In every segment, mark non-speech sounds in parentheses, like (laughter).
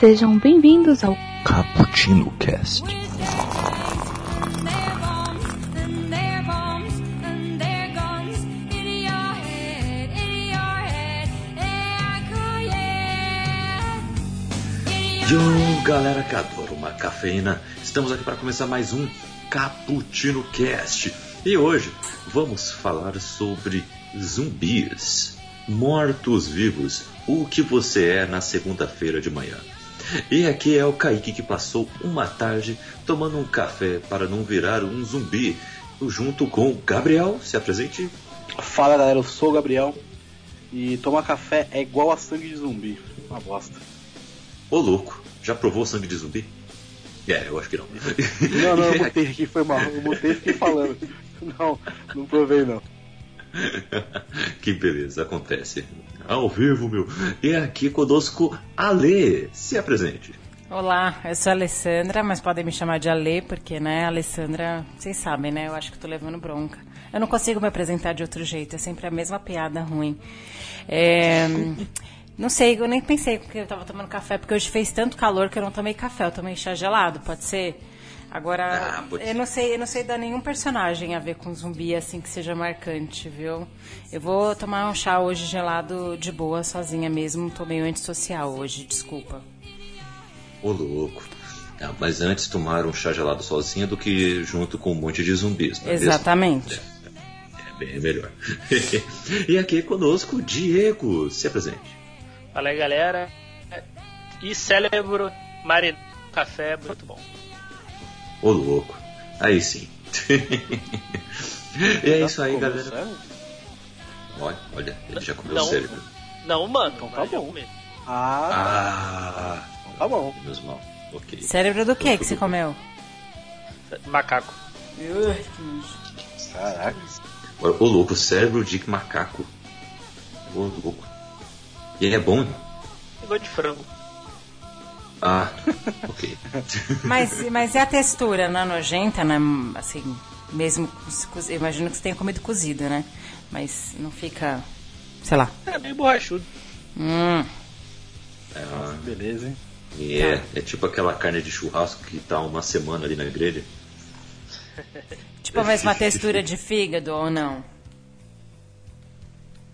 Sejam bem-vindos ao Cappuccino Cast. Yo, galera que adora uma cafeína, estamos aqui para começar mais um Cappuccino Cast. E hoje vamos falar sobre zumbis, mortos-vivos, o que você é na segunda-feira de manhã. E aqui é o Kaique que passou uma tarde tomando um café para não virar um zumbi, junto com o Gabriel. Se apresente. Fala galera, eu sou o Gabriel e tomar café é igual a sangue de zumbi. Uma bosta. Ô louco, já provou sangue de zumbi? É, eu acho que não. Não, não, eu (laughs) botei aqui, foi mal. Eu botei e fiquei falando. Não, não provei não. (laughs) que beleza, acontece. Ao vivo, meu. E aqui conosco, Ale. Se apresente. Olá, eu sou a Alessandra, mas podem me chamar de Ale, porque, né, Alessandra, vocês sabem, né? Eu acho que tô levando bronca. Eu não consigo me apresentar de outro jeito, é sempre a mesma piada ruim. É, não sei, eu nem pensei porque eu tava tomando café, porque hoje fez tanto calor que eu não tomei café, eu tomei chá gelado, pode ser? Agora, Ah, eu não sei, eu não sei dar nenhum personagem a ver com zumbi assim que seja marcante, viu? Eu vou tomar um chá hoje gelado de boa, sozinha mesmo, tô meio antissocial hoje, desculpa. Ô louco. Ah, mas antes tomar um chá gelado sozinha do que junto com um monte de zumbis. não é mesmo? Exatamente. É bem melhor. (laughs) e aqui conosco, Diego. Se apresente. Fala aí, galera. E cérebro marinado no café, muito bom. Ô louco. Aí sim. (laughs) e é isso aí, galera. cérebro? Olha, olha, ele já comeu Não. o cérebro. Não, mano. Então tá bom. Ah, Ah, então tá bom. menos mal. Ok. Cérebro do que que você comeu? Macaco. Caraca. Agora, Ô louco, cérebro de macaco. Ô louco. E ele é bom? Pegou de frango. Ah, ok. (laughs) Mas, mas e a textura? Não é nojenta, né? Assim, mesmo eu imagino que você tenha comido cozido, né? Mas não fica, sei lá. É meio borrachudo. Hum, É, uma- Beleza, hein? e é, é tipo aquela carne de churrasco que tá uma semana ali na grelha. (laughs) tipo a mesma textura de fígado ou não?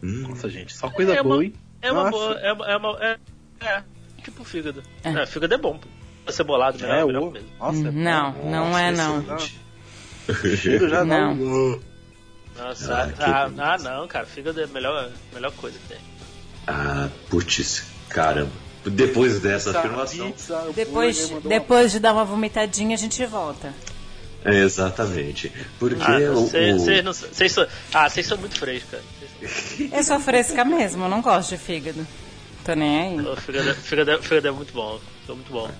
Hum, Nossa, gente, só coisa é boa, uma, hein? é uma Nossa. boa. É, uma- é, uma- é, é tipo fígado. É. É. fígado é bom. Cebolado, melhor, É, melhor o... mesmo. Nossa, é bom. Não, não é não. excelente. O cheiro já Não. não. Nossa, Ah, ah, que ah, ah, não, cara. Fígado é a melhor, melhor coisa que tem. Ah, putz, caramba. Depois dessa afirmação. Pizza, Depois, depois de dar uma vomitadinha, a gente volta. É, exatamente. Porque Ah, o, vocês o- não são-. Ah, vocês são muito frescos, cara. Vocês Eu sou fresca mesmo, eu não gosto de fígado. Tô nem aí. O fígado, é- fígado, é- fígado é muito bom. Sou muito bom.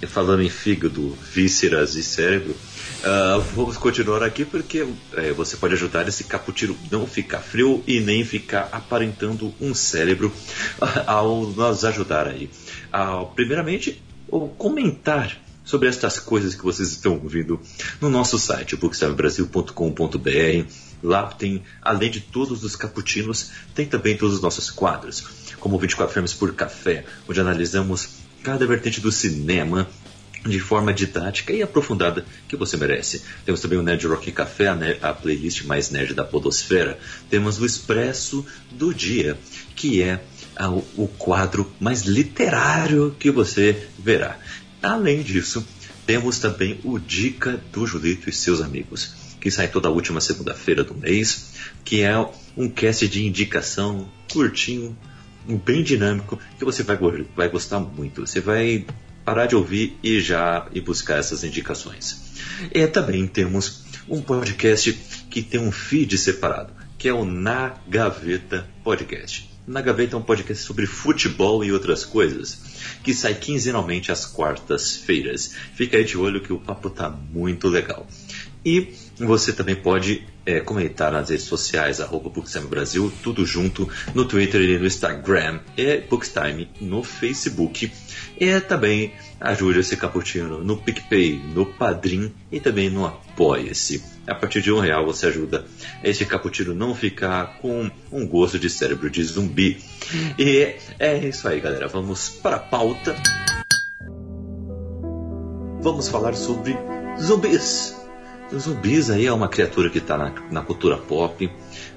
E falando em fígado, vísceras e cérebro, ah, vamos continuar aqui porque é, você pode ajudar esse cappuccino não ficar frio e nem ficar aparentando um cérebro (laughs) ao nos ajudar aí. Ah, primeiramente, o comentar sobre estas coisas que vocês estão ouvindo no nosso site, bookstamebrasil.com.br. Lá tem, além de todos os cappuccinos, tem também todos os nossos quadros, como 24 frames por café, onde analisamos cada vertente do cinema de forma didática e aprofundada que você merece. Temos também o Nerd Rock Café, a playlist mais nerd da podosfera. Temos o Expresso do Dia, que é a- o quadro mais literário que você verá. Além disso, temos também o Dica do Julito e seus amigos, que sai toda última segunda-feira do mês, que é um cast de indicação curtinho, bem dinâmico, que você vai, vai gostar muito. Você vai parar de ouvir e já ir buscar essas indicações. E também temos um podcast que tem um feed separado, que é o Na Gaveta Podcast. Na Gaveta é um podcast sobre futebol e outras coisas, que sai quinzenalmente às quartas-feiras. Fica aí de olho que o papo tá muito legal. E você também pode é, comentar nas redes sociais, arroba Bookstime Brasil, tudo junto, no Twitter e no Instagram, e Bookstime no Facebook. E também ajude esse cappuccino no PicPay, no Padrim e também no Apoia-se. A partir de um real você ajuda esse cappuccino não ficar com um gosto de cérebro de zumbi. E é isso aí, galera. Vamos para a pauta. Vamos falar sobre zumbis. Os zumbis aí é uma criatura que está na, na, cultura pop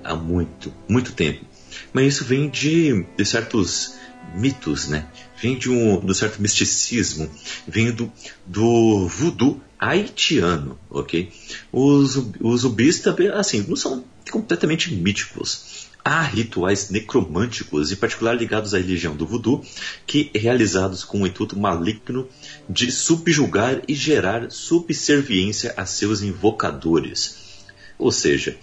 há muito, muito tempo. Mas isso vem de, de certos mitos, né? Vem de um, de um certo misticismo, vem do, do voodoo haitiano, ok? Os, os zumbis também, assim, não são completamente míticos. Há rituais necromânticos, em particular ligados à religião do voodoo, que realizados com o intuito maligno de subjugar e gerar subserviência a seus invocadores. Ou seja,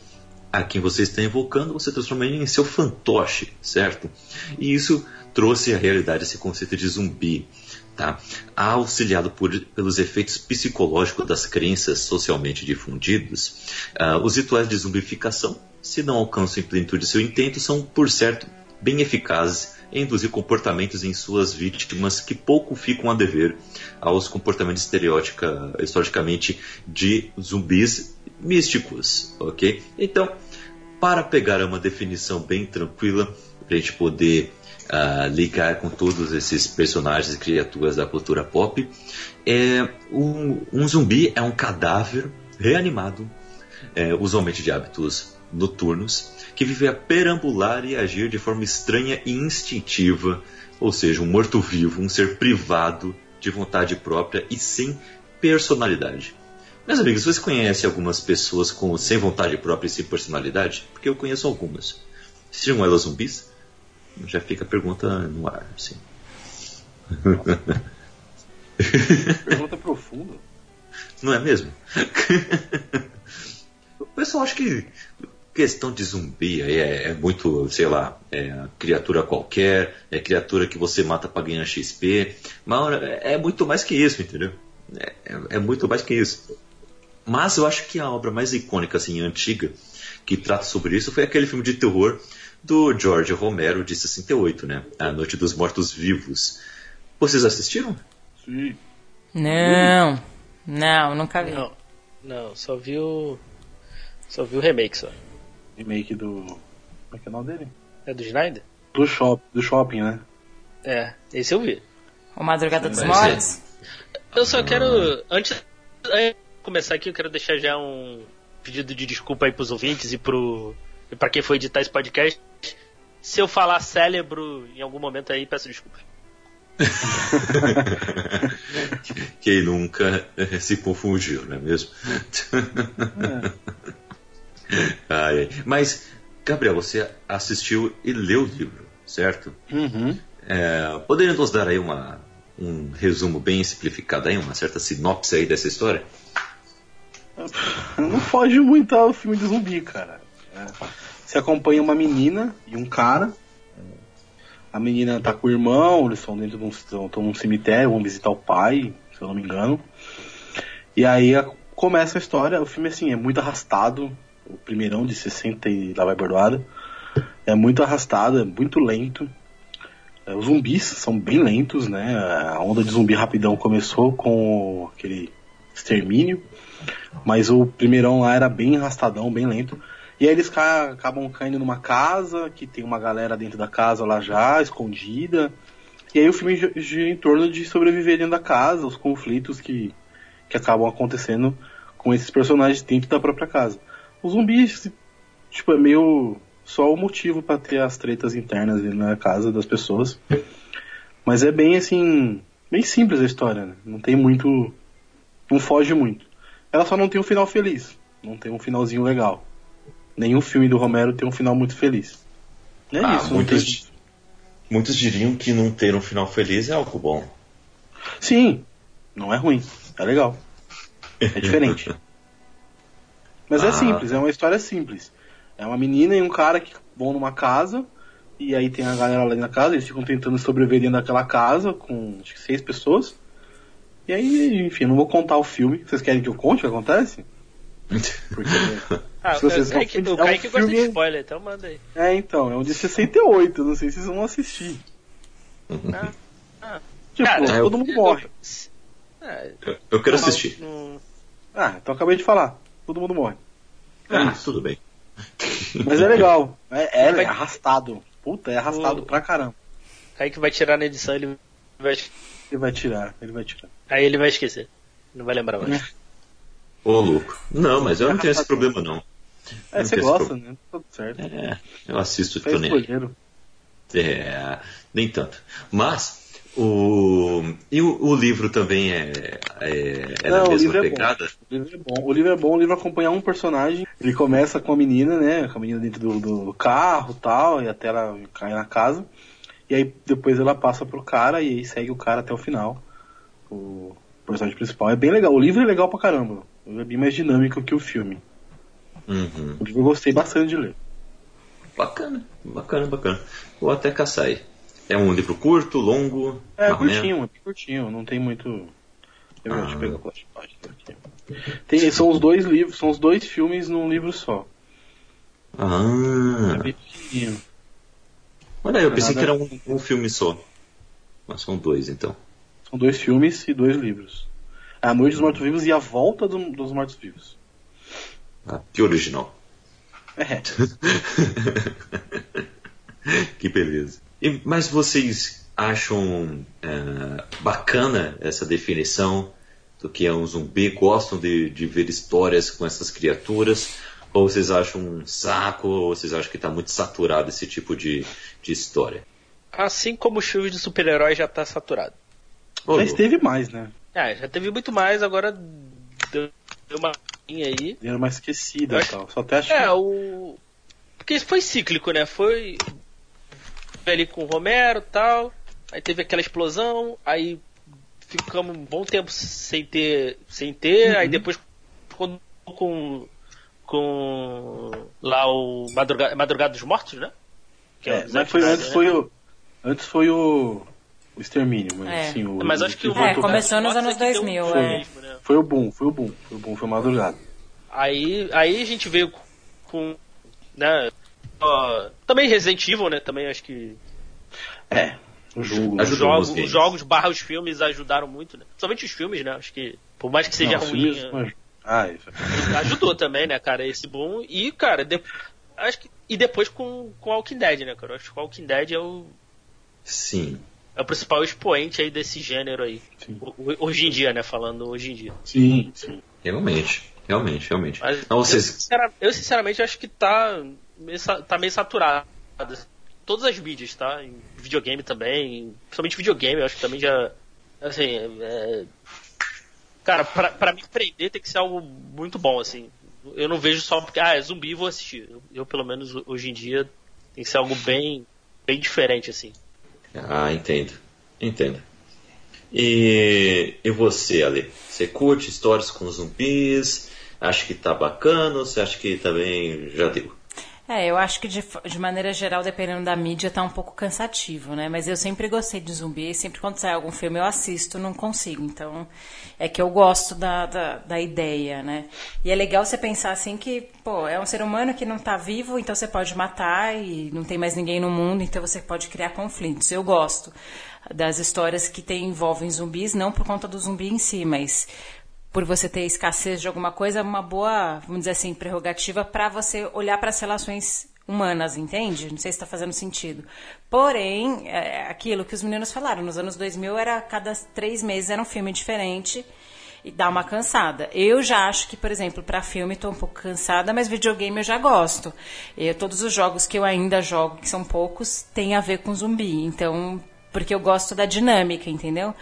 a quem você está invocando, você transforma ele em seu fantoche, certo? E isso trouxe à realidade esse conceito de zumbi. Tá? Auxiliado por, pelos efeitos psicológicos das crenças socialmente difundidos, uh, os rituais de zumbificação, se não alcançam em plenitude seu intento, são, por certo, bem eficazes em induzir comportamentos em suas vítimas que pouco ficam a dever aos comportamentos historicamente de zumbis místicos, ok? Então, para pegar uma definição bem tranquila, para a gente poder uh, ligar com todos esses personagens e criaturas da cultura pop, é um, um zumbi é um cadáver reanimado, é, usualmente de hábitos noturnos, que vive a perambular e agir de forma estranha e instintiva, ou seja, um morto-vivo, um ser privado de vontade própria e sem personalidade. Meus amigos, você conhece algumas pessoas com sem vontade própria e sem personalidade? Porque eu conheço algumas. Seriam elas zumbis? Já fica a pergunta no ar, assim. (laughs) Pergunta profunda. Não é mesmo? (laughs) o pessoal acha que questão de zumbi é, é, muito, sei lá, é criatura qualquer, é criatura que você mata para ganhar XP, mas é, é muito mais que isso, entendeu? É, é, é, muito mais que isso. Mas eu acho que a obra mais icônica, assim, antiga, que trata sobre isso foi aquele filme de terror do George Romero de 68, né? A Noite dos Mortos Vivos. Vocês assistiram? Sim. Não, não, nunca vi. Não, não, só vi o. Só vi o remake só remake do. Como é que é o nome dele? É do Snyder? Do, shop, do shopping, né? É, esse eu vi. O Madrugada dos Mortos? Eu só quero. Antes de começar aqui, eu quero deixar já um pedido de desculpa aí pros ouvintes e pro. E pra quem foi editar esse podcast. Se eu falar cérebro em algum momento aí, peço desculpa. (laughs) Quem nunca se confundiu, não é mesmo? É. (laughs) ai. Mas, Gabriel, você assistiu e leu o livro, certo? Uhum. É, poderia nos dar aí uma, um resumo bem simplificado aí, uma certa sinopse aí dessa história? Não foge muito ao filme de zumbi, cara. É. Você acompanha uma menina e um cara. A menina tá com o irmão, eles estão dentro de um, estão num cemitério, vão visitar o pai, se eu não me engano. E aí começa a história, o filme assim é muito arrastado, o primeirão de 60 e lá vai bordoada. É muito arrastado, é muito lento. É, os zumbis são bem lentos, né? A onda de zumbi rapidão começou com aquele extermínio, mas o primeirão lá era bem arrastadão, bem lento. E aí eles ca acabam caindo numa casa, que tem uma galera dentro da casa lá já, escondida. E aí o filme gira em torno de sobreviver dentro da casa, os conflitos que, que acabam acontecendo com esses personagens dentro da própria casa. Os zumbis, tipo, é meio só o motivo para ter as tretas internas na casa das pessoas. Mas é bem assim, bem simples a história, né? Não tem muito, não foge muito. Ela só não tem um final feliz, não tem um finalzinho legal. Nenhum filme do Romero tem um final muito feliz. É ah, isso. Muitos, tem... muitos diriam que não ter um final feliz é algo bom. Sim, não é ruim, é legal. É (laughs) diferente. Mas é ah. é simples, é uma história simples. É uma menina e um cara que vão numa casa, e aí tem a galera lá na casa, eles ficam tentando sobreviver dentro daquela casa com acho que seis pessoas. E aí, enfim, não vou contar o filme. Vocês querem que eu conte o que acontece? Porque. (laughs) ah, se vocês o Kaique, o Kaique é um gosta de spoiler, então manda aí. É, então, é um de 68, não sei se vocês vão assistir. Ah, ah. Tipo, cara, todo mundo morre. Eu, eu quero assistir. Ah, então acabei de falar todo mundo morre. Ah, tudo bem. Mas é legal. É, é, é arrastado. Puta, é arrastado O- pra caramba. Aí que vai tirar na edição, ele vai. Ele vai tirar, ele vai tirar. Aí ele vai esquecer. Não vai lembrar mais. Ô, louco. Não, mas eu não tenho esse problema, não. É, Não você gosta, né? Tudo certo. É, eu assisto Fez escolheram. É, nem tanto. Mas, o. E o, o livro também é, é, é Não, na mesma é bom. pegada? O livro é bom. O livro é bom, o livro acompanha um personagem. Ele começa com a menina, né? Com a menina dentro do, do carro e tal, e até ela cair na casa. E aí depois ela passa pro cara e aí segue o cara até o final. O personagem principal. É bem legal. O livro é legal pra caramba. É bem mais dinâmico que o filme. Uhum. O livro eu gostei bastante de ler. Bacana, bacana, bacana. Vou até caçar aí. É um livro curto, longo? É curtinho, é curtinho, não tem muito. Eu Ah. Eu pegar aqui. Tem, são os dois livros, são os dois filmes num livro só. É Ah, bem pequenininho. olha eu pensei que Nada- era um, um filme só. Mas são dois, então. São dois filmes e dois livros. A Noite dos Mortos-Vivos e A Volta do- dos Mortos-Vivos. Ah, que original. É. (laughs) que beleza. E- mas vocês acham é, bacana essa definição do que é um zumbi? Gostam de, de ver histórias com essas criaturas? Ou vocês acham um saco? Ou vocês acham que está muito saturado esse tipo de, de história? Assim como os filmes de super-heróis já tá saturado. Ô, Mas teve mais, né? É, já teve muito mais, agora deu deu uma linha aí. Ele era mais esquecido Eu e acho- tal. Só até acho É, que. o. Porque isso foi cíclico, né? Foi. Foi ali com o Romero e tal. Aí teve aquela explosão, aí ficamos um bom tempo sem ter. sem ter, aí depois quando com. com. lá o Madrugada, Madrugada dos Mortos, né? Que É, mas foi, antes né? foi o. Antes foi o. O extermínio, mas É. assim, o. Mas acho que o voltou- É, começou nos anos é que deu 2000, um é. mesmo, né? Foi o boom, foi o boom. Foi o boom, foi madrugada. Aí, aí a gente veio com. Né, ó, também Resident Evil, né? Também acho que É. O jogo. Os nos jogos, os jogos barra os filmes ajudaram muito, né? Somente os filmes, né? Acho que, por mais que seja Não, ruim, filmes. Ah, isso. ajudou também, né, cara, esse boom. E, cara, de- acho que. E depois com, com Walking Dead, né, cara? Eu Acho que Walking Dead é o, Sim. é o principal expoente aí desse gênero aí. O- Hoje em dia, né? Falando hoje em dia. Sim, sim. Realmente. Realmente, realmente. Mas Não, eu, vocês. sincera- eu, sinceramente acho que tá meio, tá meio saturado. Todas as mídias, tá? Em videogame também, principalmente videogame, eu acho que também já. Assim, é- cara, pra, pra me prender tem que ser algo muito bom, assim. Eu não vejo só porque, ah, é zumbi vou assistir. Eu, eu, pelo menos hoje em dia, tem que ser algo bem, bem diferente, assim. Ah, entendo. Entendo. E, e você, Ale? Você curte histórias com zumbis? Acha que tá bacana ou você acha que também já deu? É, eu acho que de, de maneira geral, dependendo da mídia, tá um pouco cansativo, né? Mas eu sempre gostei de zumbi, sempre quando sai algum filme eu assisto, não consigo. Então, é que eu gosto da, da, da ideia, né? E é legal você pensar assim que, pô, é um ser humano que não tá vivo, então você pode matar e não tem mais ninguém no mundo, então você pode criar conflitos. Eu gosto das histórias que tem, envolvem zumbis, não por conta do zumbi em si, mas por você ter escassez de alguma coisa, é uma boa, vamos dizer assim, prerrogativa para você olhar para as relações humanas, entende? Não sei se está fazendo sentido. Porém, é aquilo que os meninos falaram, nos anos 2000 era cada três meses era um filme diferente e dá uma cansada. Eu já acho que, por exemplo, para filme estou um pouco cansada, mas videogame eu já gosto. Todos os jogos que eu ainda jogo, que são poucos, têm a ver com zumbi. Então, porque eu gosto da dinâmica, entendeu?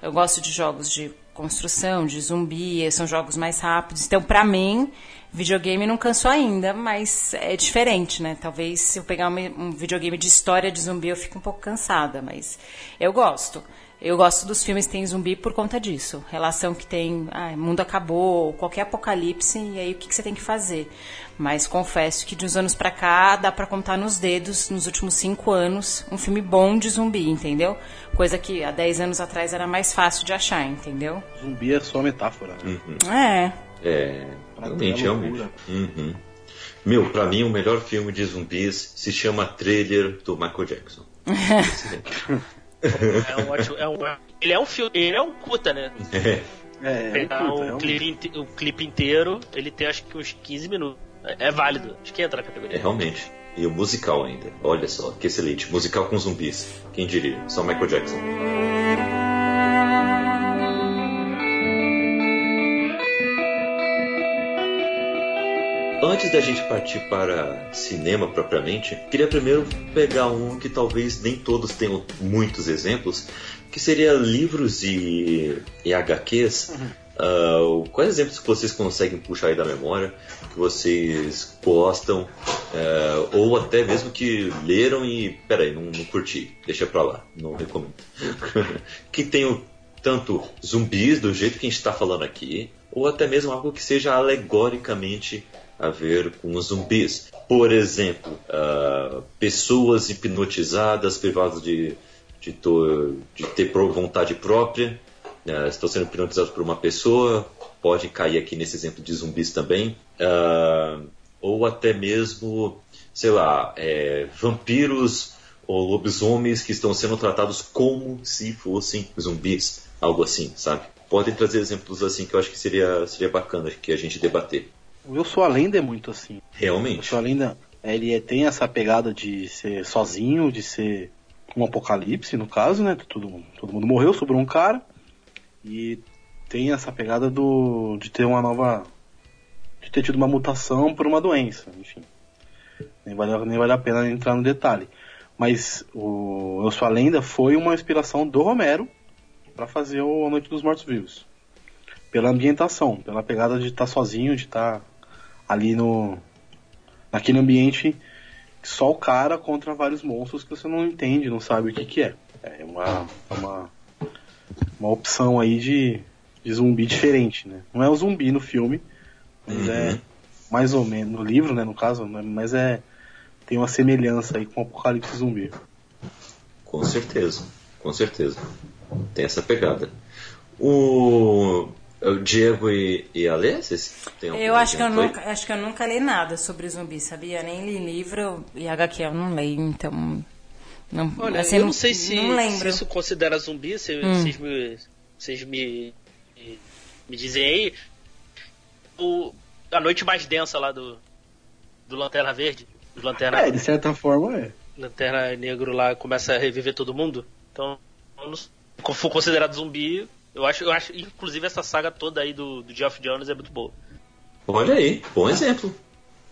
Eu gosto de jogos de construção, de zumbi, são jogos mais rápidos. Então, pra mim, videogame não cansou ainda, mas é diferente, né? Talvez se eu pegar um, videogame de história de zumbi, eu fico um pouco cansada, mas eu gosto. Eu gosto dos filmes que tem zumbi por conta disso. Relação que tem, ah, mundo acabou, qualquer apocalipse, e aí o que, que você tem que fazer? Mas confesso que de uns anos pra cá dá pra contar nos dedos, nos últimos cinco anos, um filme bom de zumbi, entendeu? Coisa que há 10 anos atrás era mais fácil de achar, entendeu? Zumbi é só metáfora. Né? É. É, Pra realmente, realmente. Uhum. Meu, pra mim o melhor filme de zumbis se chama Trailer do Michael Jackson. (laughs) É um ótimo. É um, ele é um filme. Ele é um puta, né? É, É, é, Pegar puta, o, é um- clipe, o clipe inteiro, ele tem acho que uns 15 minutos. É, é válido. Acho que entra na categoria. É realmente. E o musical ainda. Olha só, que excelente. Musical com zumbis. Quem diria? Só Michael Jackson. Antes da gente partir para cinema propriamente, queria primeiro pegar um que talvez nem todos tenham muitos exemplos, que seria livros e, e HQs. Uh, quais exemplos que vocês conseguem puxar aí da memória, que vocês gostam, uh, ou até mesmo que leram e, peraí, não, não curti, deixa pra lá, não recomendo. (laughs) que tenham tanto zumbis do jeito que a gente está falando aqui, ou até mesmo algo que seja alegoricamente a ver com os zumbis. Por exemplo, uh, pessoas hipnotizadas, privadas de, de, to, de ter vontade própria, uh, estão sendo hipnotizados por uma pessoa, pode cair aqui nesse exemplo de zumbis também. Uh, ou até mesmo, sei lá, é, vampiros ou lobisomens que estão sendo tratados como se fossem zumbis, algo assim, sabe? Podem trazer exemplos assim que eu acho que seria, seria bacana que a gente debater. O Eu Sou a Lenda é muito assim. Realmente. Eu Sou a Lenda, ele é, tem essa pegada de ser sozinho, de ser um apocalipse, no caso, né? Todo, todo mundo morreu, sobrou um cara. E tem essa pegada do de ter uma nova. De ter tido uma mutação por uma doença, enfim. Nem vale, nem vale a pena entrar no detalhe. Mas o Eu Sou a Lenda foi uma inspiração do Romero para fazer o A Noite dos Mortos Vivos. Pela ambientação, pela pegada de estar sozinho, de estar ali no naquele ambiente só o cara contra vários monstros que você não entende, não sabe o que que é. É uma uma, uma opção aí de, de zumbi diferente, né? Não é o zumbi no filme, mas é Uhum. mais ou menos no livro, né, no caso, né, mas é tem uma semelhança aí com o Apocalipse Zumbi. Com certeza, com certeza. Tem essa pegada. O, o Diego e, e a Lê, vocês têm Eu acho que eu, nunca, acho que eu nunca li nada sobre zumbi, sabia? Nem li livro e HQ eu não leio, então. Não, Olha, assim, eu não sei se, Não se isso considera zumbi, se, Hum. vocês, me, vocês me, me dizem aí. O, a noite mais densa lá do, do Lanterna Verde, do Lanterna, É, de certa forma é. Lanterna Negro lá começa a reviver todo mundo. Então, não- se for considerado zumbi, eu acho, eu acho, inclusive essa saga toda aí do, do Geoff Jones é muito boa. Olha aí, bom exemplo.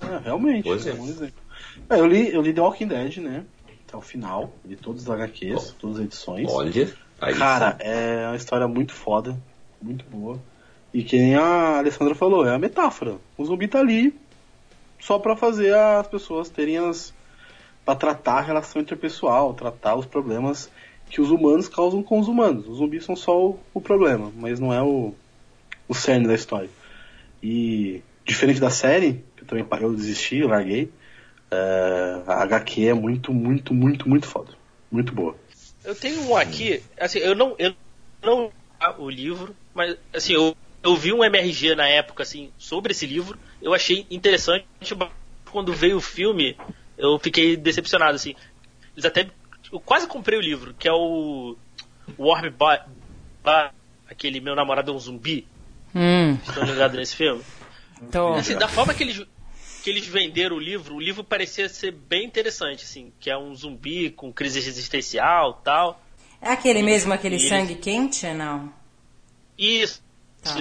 É, realmente. Pois é é. um bom exemplo. É, eu, li, eu li The Walking Dead, né? Até o final. Li todos os HQs, todas as edições. Olha, aí Cara, é uma história muito foda, muito boa. E que nem a Alessandra falou, é a metáfora. O zumbi tá ali só pra fazer as pessoas terem as. pra tratar a relação interpessoal, tratar os problemas que os humanos causam com os humanos. Os zumbis são só o, o problema, mas não é o, o cerne da história. E diferente da série, que eu também eu desisti, eu larguei, é, a HQ é muito, muito, muito, muito foda. Muito boa. Eu tenho um aqui, assim, eu não, eu não o livro, mas assim, eu, eu vi um MRG na época, assim, sobre esse livro, eu achei interessante, quando veio o filme, eu fiquei decepcionado, assim. Eles até, eu quase comprei o livro, que é o Warm Ba- Ba- aquele Meu Namorado é um Zumbi, Hum, estão ligados nesse filme? tô. Assim, da forma que eles, que eles venderam o livro, o livro parecia ser bem interessante, assim, que é um zumbi com crise existencial tal. É aquele mesmo, aquele E eles- sangue quente? Não. Isso. Tá.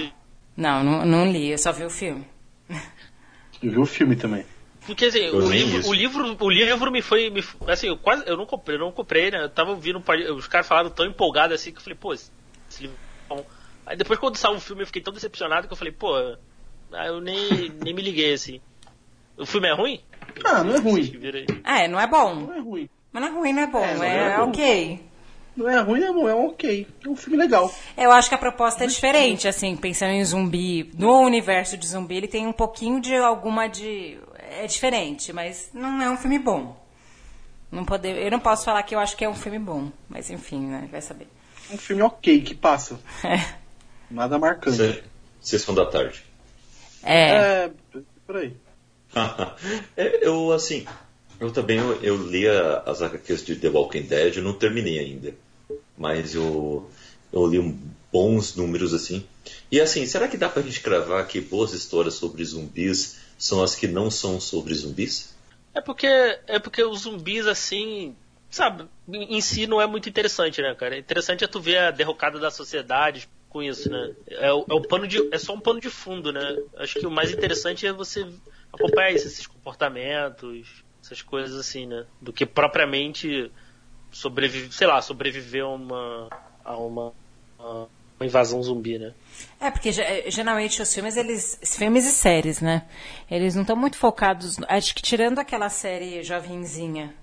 Não, não, não li, eu só vi o filme. Eu vi o filme também. Porque assim, Eu o livro, o livro, o livro me foi, me, assim, eu quase, eu não comprei, eu não comprei, né? Eu tava ouvindo, um os caras falaram tão empolgado assim que eu falei, pô, esse, esse livro é bom. Aí depois quando saiu o filme eu fiquei tão decepcionado que eu falei, pô, aí eu nem, nem me liguei assim. O filme é ruim? Ah, não é ruim. Aí. É, não é bom. Não é ruim. Mas não é ruim, não é bom. É, não É, é bom. ok. Não é ruim, é bom, é um ok. É um filme legal. Eu acho que a proposta é diferente, assim, pensando em zumbi. No universo de zumbi, ele tem um pouquinho de alguma de. É diferente, mas não é um filme bom. Não poder, eu não posso falar que eu acho que é um filme bom, mas enfim, né? Vai saber. Um filme ok que passa. É. Nada marcante. Se- Sessão da tarde. É. É, por aí. (laughs) É, eu, assim, eu também eu, eu li as HQs de The Walking Dead, eu não terminei ainda. Mas eu, eu li um- bons números, assim. E assim, será que dá pra gente cravar que boas histórias sobre zumbis são as que não são sobre zumbis? É porque é porque os zumbis assim, sabe, em si não é muito interessante, né, cara? Interessante é tu ver a derrocada da sociedade com isso, né? É, o, é o pano de, é só um pano de fundo, né? Acho que o mais interessante é você acompanhar esses comportamentos, essas coisas assim, né? Do que propriamente sobreviver, sei lá, sobreviver a uma a uma, uma invasão zumbi, né? É, porque geralmente os filmes, eles. Filmes e séries, né? Eles não estão muito focados. Acho que tirando aquela série jovenzinha,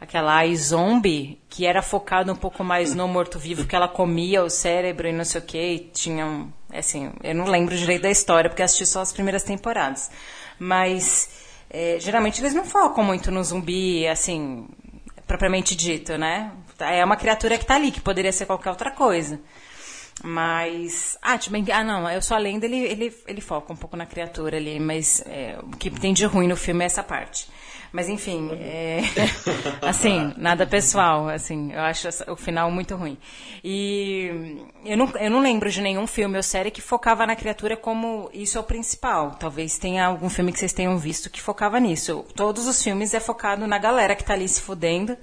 aquela iZombie, que era focado um pouco mais no morto-vivo, que ela comia o cérebro e não sei o que, tinha um. Assim, eu não lembro direito da história, porque assisti só as primeiras temporadas. Mas. É, geralmente eles não focam muito no zumbi, assim, propriamente dito, né? É uma criatura que está ali, que poderia ser qualquer outra coisa. Mas. Ah, tipo, ah, não, eu sou a lenda, ele, ele, ele foca um pouco na criatura ali, mas é, o que tem de ruim no filme é essa parte. Mas enfim, é, (laughs) assim, nada pessoal, assim, eu acho o final muito ruim. E eu não, eu não lembro de nenhum filme ou série que focava na criatura como isso é o principal. Talvez tenha algum filme que vocês tenham visto que focava nisso. Todos os filmes é focado na galera que tá ali se fudendo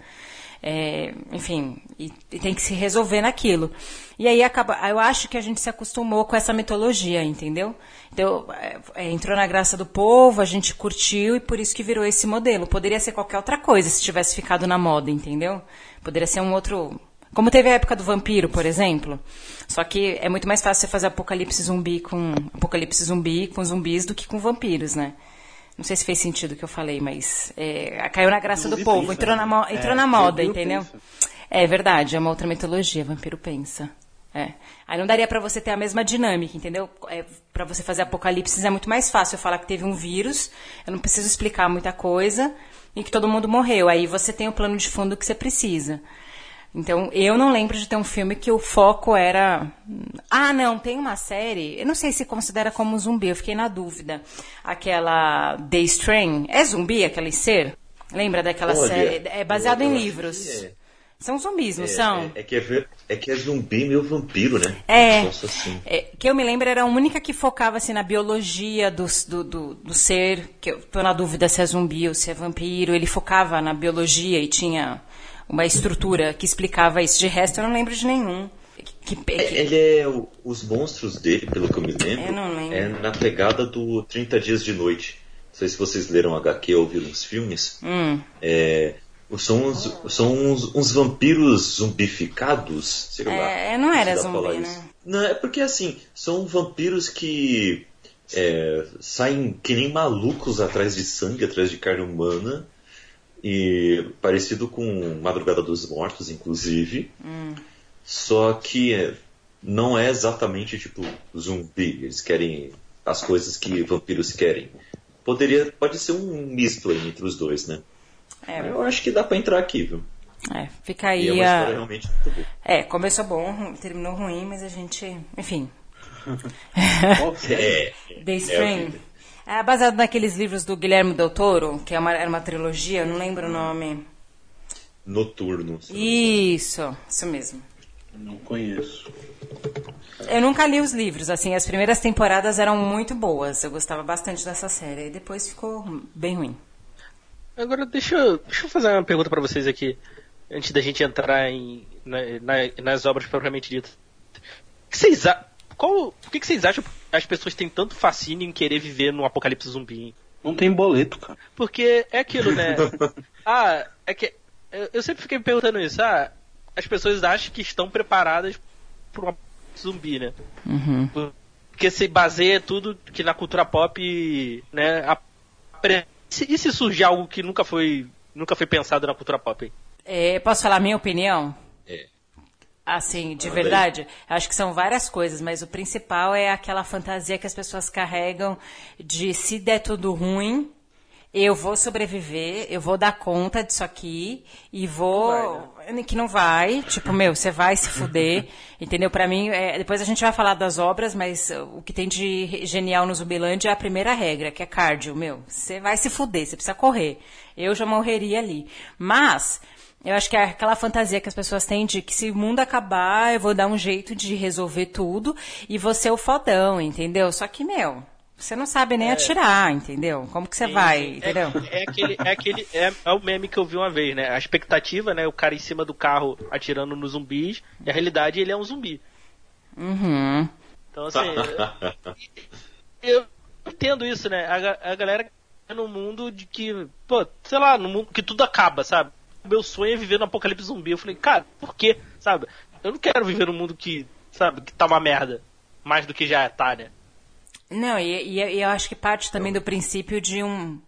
é, enfim, e, e, tem que se resolver naquilo. E aí acaba, eu acho que a gente se acostumou com essa mitologia, entendeu? Então, é, é, entrou na graça do povo, a gente curtiu e por isso que virou esse modelo. Poderia ser qualquer outra coisa se tivesse ficado na moda, entendeu? Poderia ser um outro. Como teve a época do vampiro, por exemplo. Só que é muito mais fácil você fazer apocalipse zumbi com apocalipse zumbi com zumbis do que com vampiros, né? Não sei se fez sentido o que eu falei, mas é, caiu na graça do povo, pensa, entrou, né? na, entrou é, na moda, entendeu? Pensa. É verdade, é uma outra mitologia, vampiro pensa. É. Aí não daria para você ter a mesma dinâmica, entendeu? É, para você fazer apocalipse é muito mais fácil eu falar que teve um vírus, eu não preciso explicar muita coisa e que todo mundo morreu. Aí você tem o plano de fundo que você precisa. Então, eu não lembro de ter um filme que o foco era. Ah, não, tem uma série. Eu não sei se considera como zumbi, eu fiquei na dúvida. Aquela The Strain. É zumbi aquele ser? Lembra daquela Olha, série? É baseado em livros. É. São zumbis, não é, são? É, é, que é, é que é zumbi meio vampiro, né? É, assim. é. Que eu me lembro era a única que focava assim, na biologia do, do, do, do ser. Que eu tô na dúvida se é zumbi ou se é vampiro. Ele focava na biologia e tinha uma estrutura que explicava isso. De resto, eu não lembro de nenhum. Que, que... É, ele é. O, os monstros dele, pelo que eu me lembro, lembro, é na pegada do 30 Dias de Noite. Não sei se vocês leram HQ ou viram os filmes. Hum. É, são uns, são uns, uns vampiros zumbificados, sei lá. É, não era zumbi, né? Não, é porque assim, são vampiros que é, saem que nem malucos atrás de sangue, atrás de carne humana. E parecido com Madrugada dos Mortos, inclusive. Hum. Só que não é exatamente tipo zumbi. Eles querem as coisas que vampiros querem. Poderia, pode ser um misto aí entre os dois, né? É. Eu acho que dá para entrar aqui, viu? É, fica aí. E é uma a... história realmente muito boa. É, começou bom, terminou ruim, mas a gente. Enfim. (laughs) (laughs) é, The Strain. É é baseado naqueles livros do Guilherme Del Toro, que é uma, era uma trilogia, não lembro o nome. Noturno. Isso, isso mesmo. Não conheço. Eu nunca li os livros, assim, as primeiras temporadas eram muito boas, eu gostava bastante dessa série, e depois ficou bem ruim. Agora, deixa eu, deixa eu fazer uma pergunta para vocês aqui, antes da gente entrar em, na, na, nas obras propriamente ditas. O que vocês, qual, por que, vocês acham as pessoas têm tanto fascínio em querer viver num apocalipse zumbi? Não tem boleto, cara. Porque é aquilo, né? (laughs) ah, é que. Eu sempre fiquei me perguntando isso. Ah, as pessoas acham que estão preparadas para um zumbi, né? Uhum. Porque se baseia tudo que na cultura pop, né? E se surgir algo que nunca foi, nunca foi pensado na cultura pop? É, posso falar a minha opinião? Assim, de verdade, acho que são várias coisas, mas o principal é aquela fantasia que as pessoas carregam de se der tudo ruim, eu vou sobreviver, eu vou dar conta disso aqui e vou. Não vai, né? Que não vai, tipo, meu, você vai se fuder, (laughs) entendeu? Para mim, é... depois a gente vai falar das obras, mas o que tem de genial no Zumbilândia é a primeira regra, que é cardio, meu. Você vai se fuder, você precisa correr. Eu já morreria ali. Mas eu acho que é aquela fantasia que as pessoas têm de que se o mundo acabar, eu vou dar um jeito de resolver tudo e você é o fodão, entendeu? Só que, meu, você não sabe nem é. atirar, entendeu? Como que você sim, vai, sim. entendeu? É, é, aquele, é aquele, é, é, o meme que eu vi uma vez, né? A expectativa, né? O cara em cima do carro atirando nos zumbis, e a realidade ele é um zumbi. Uhum. Então assim, (laughs) eu, eu entendo isso, né? A, a galera no mundo de que, pô, sei lá, no mundo que tudo acaba, sabe? Meu sonho é viver no apocalipse zumbi. Eu falei, cara, por quê? Sabe? Eu não quero viver num mundo que, sabe, que tá uma merda. Mais do que já tá, né? Não, e, e eu acho que parte também do princípio de um.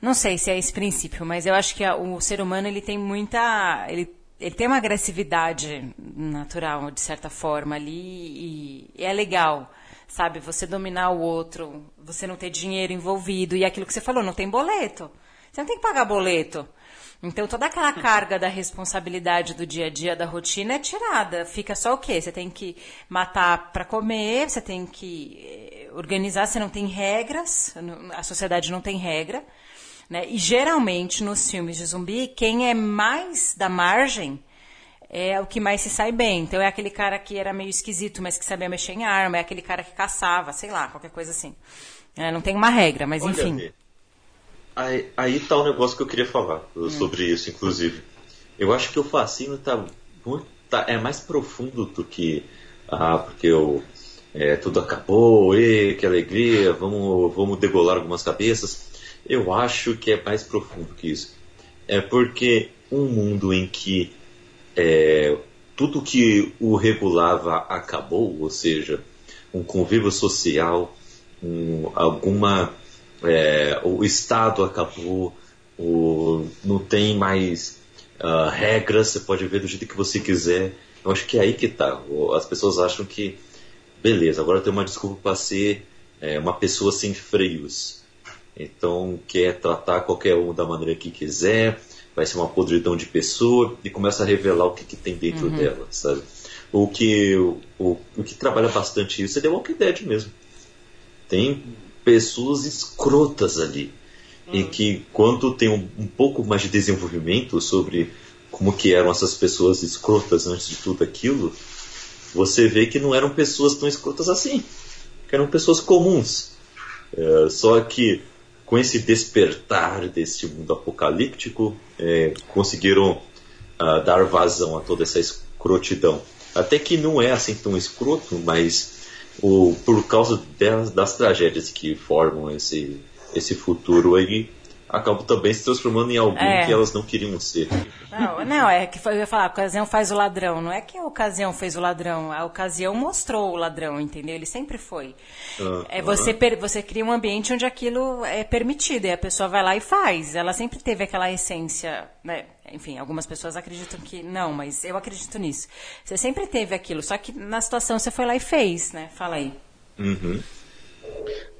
Não sei se é esse princípio, mas eu acho que a, o ser humano ele tem muita. Ele, ele tem uma agressividade natural, de certa forma, ali, e, e é legal sabe? Você dominar o outro, você não ter dinheiro envolvido. E aquilo que você falou, não tem boleto. Você não tem que pagar boleto. Então toda aquela carga da responsabilidade do dia a dia, da rotina é tirada. Fica só o quê? Você tem que matar para comer, você tem que eh, organizar, você não tem regras, a sociedade não tem regra. Né? E geralmente nos filmes de zumbi, quem é mais da margem é o que mais se sai bem. Então é aquele cara que era meio esquisito, mas que sabia mexer em arma, é aquele cara que caçava, sei lá, qualquer coisa assim. É, não tem uma regra, mas Olha, enfim. Aí, aí tá o um negócio que eu queria falar hum. sobre isso, inclusive. Eu acho que o fascínio tá muito, tá, é mais profundo do que ah, porque eu, é, tudo acabou, e, que alegria, vamos, vamos degolar algumas cabeças. Eu acho que é mais profundo que isso. É porque um mundo em que é, tudo que o regulava acabou, ou seja, um convívio social, um, alguma. É, o Estado acabou, o, não tem mais uh, regras, você pode ver do jeito que você quiser. Eu acho que é aí que está. As pessoas acham que, beleza, agora tem uma desculpa para ser é, uma pessoa sem freios. Então quer tratar qualquer um da maneira que quiser, vai ser uma podridão de pessoa e começa a revelar o que, que tem dentro uhum. dela, sabe? O que, o, o, o que trabalha bastante isso é The Walking Dead mesmo. Tem pessoas escrotas ali. Uhum. E que quando tem um, um, pouco mais de desenvolvimento sobre como que eram essas pessoas escrotas antes de tudo aquilo, você vê que não eram pessoas tão escrotas assim. Que eram pessoas comuns. É, só que com esse despertar desse mundo apocalíptico, é, conseguiram uh, dar vazão a toda essa escrotidão. Até que não é assim tão escroto, mas o, por causa das, das tragédias que formam esse, esse futuro aí, acabam também se transformando em alguém é. que elas não queriam ser. Não, não, é que eu ia falar, a ocasião faz o ladrão. Não é que a ocasião fez o ladrão, a ocasião mostrou o ladrão, entendeu? Ele sempre foi. É você, você cria um ambiente onde aquilo é permitido e a pessoa vai lá e faz. Ela sempre teve aquela essência, né? Enfim, algumas pessoas acreditam que não, mas eu acredito nisso. Você sempre teve aquilo, só que na situação você foi lá e fez, né? Fala aí. Uhum.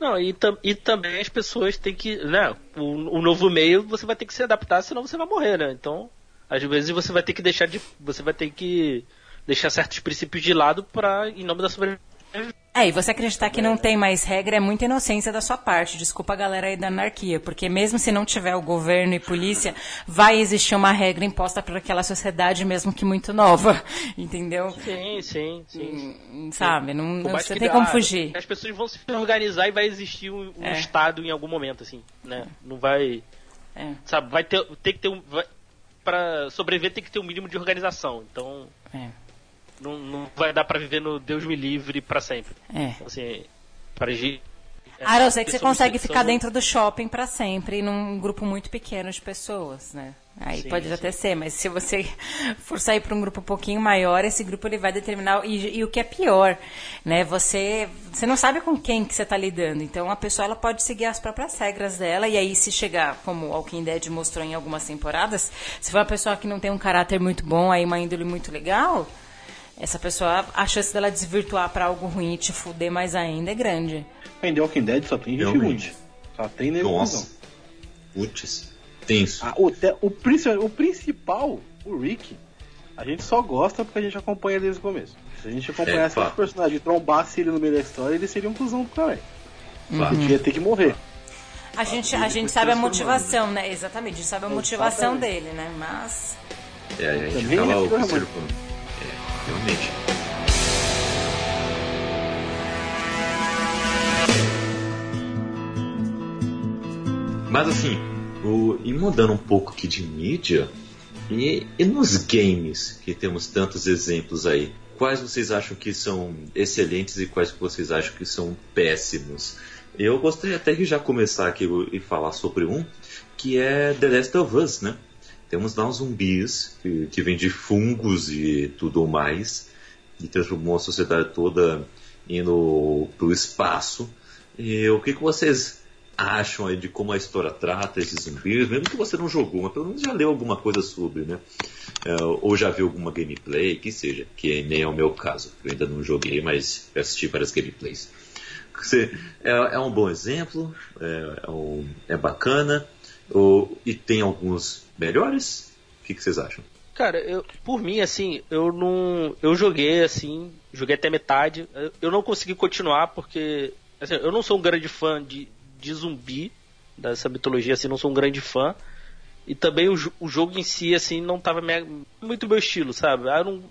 Não, e, e também as pessoas têm que. Né, o, o novo meio você vai ter que se adaptar, senão você vai morrer, né? Então, às vezes você vai ter que deixar de. Você vai ter que deixar certos princípios de lado para em nome da sobrevivência é, e você acreditar que não tem mais regra é muita inocência da sua parte. Desculpa a galera aí da anarquia, porque mesmo se não tiver o governo e polícia, vai existir uma regra imposta por aquela sociedade, mesmo que muito nova, (laughs) entendeu? Sim, sim, sim. Hum, sabe, não, você tem dá, como fugir. As pessoas vão se organizar e vai existir um, um é. Estado em algum momento, assim, né? Não vai... É. Sabe, vai ter, tem que ter um... Vai, pra sobreviver tem que ter um mínimo de organização, então... É não, não vai dar para viver no Deus me livre para sempre. É. Então, assim, para ah, não sei que você consegue ficar dentro do shopping para sempre, num grupo muito pequeno de pessoas, né? Aí sim, pode sim. até ser, mas se você (laughs) for sair para um grupo um pouquinho maior, esse grupo ele vai determinar e, e, o que é pior, né? Você você não sabe com quem que você está lidando, então a pessoa ela pode seguir as próprias regras dela e aí se chegar, como o Walking Dead mostrou em algumas temporadas, se for uma pessoa que não tem um caráter muito bom, aí uma índole muito legal, essa pessoa, a chance dela desvirtuar para algo ruim e te fuder mais ainda é grande. Em The Walking Dead só tem gente ruim. Só tem nego Nossa. Putz. Tenso. Ah, o, o, o principal, o Rick, a gente só gosta porque a gente acompanha desde o começo. Se a gente acompanhasse é, esse personagem e trombasse ele no meio da história, ele seria um cuzão do caralho. Uhum. Ele ia ter que morrer. A gente, a gente sabe a motivação, né? Exatamente, a gente sabe a motivação dele, né? Mas. É, a gente acaba observando realmente. Mas assim, o, e mudando um pouco aqui de mídia, e, e nos games, que temos tantos exemplos aí, quais vocês acham que são excelentes e quais vocês acham que são péssimos? Eu gostaria até de já começar aqui e falar sobre um, que é The Last of Us, né? Temos lá uns zumbis que, que vêm de fungos e tudo mais, e transformou a sociedade toda indo para o espaço. E o que, que vocês acham aí de como a história trata esses zumbis, mesmo que você não jogou, mas pelo menos já leu alguma coisa sobre, né? É, ou já viu alguma gameplay, que seja, que nem é o meu caso. Eu ainda não joguei, mas assisti várias gameplays. É, é um bom exemplo, é, é, um, é bacana, ou, e tem alguns melhores? O que, que vocês acham? Cara, eu, por mim, assim, eu não. Eu joguei, assim, joguei até metade. Eu não consegui continuar porque. Assim, eu não sou um grande fã de, de zumbi, dessa mitologia, assim, não sou um grande fã. E também o, o jogo em si, assim, não tava minha, muito meu estilo, sabe? Eu não,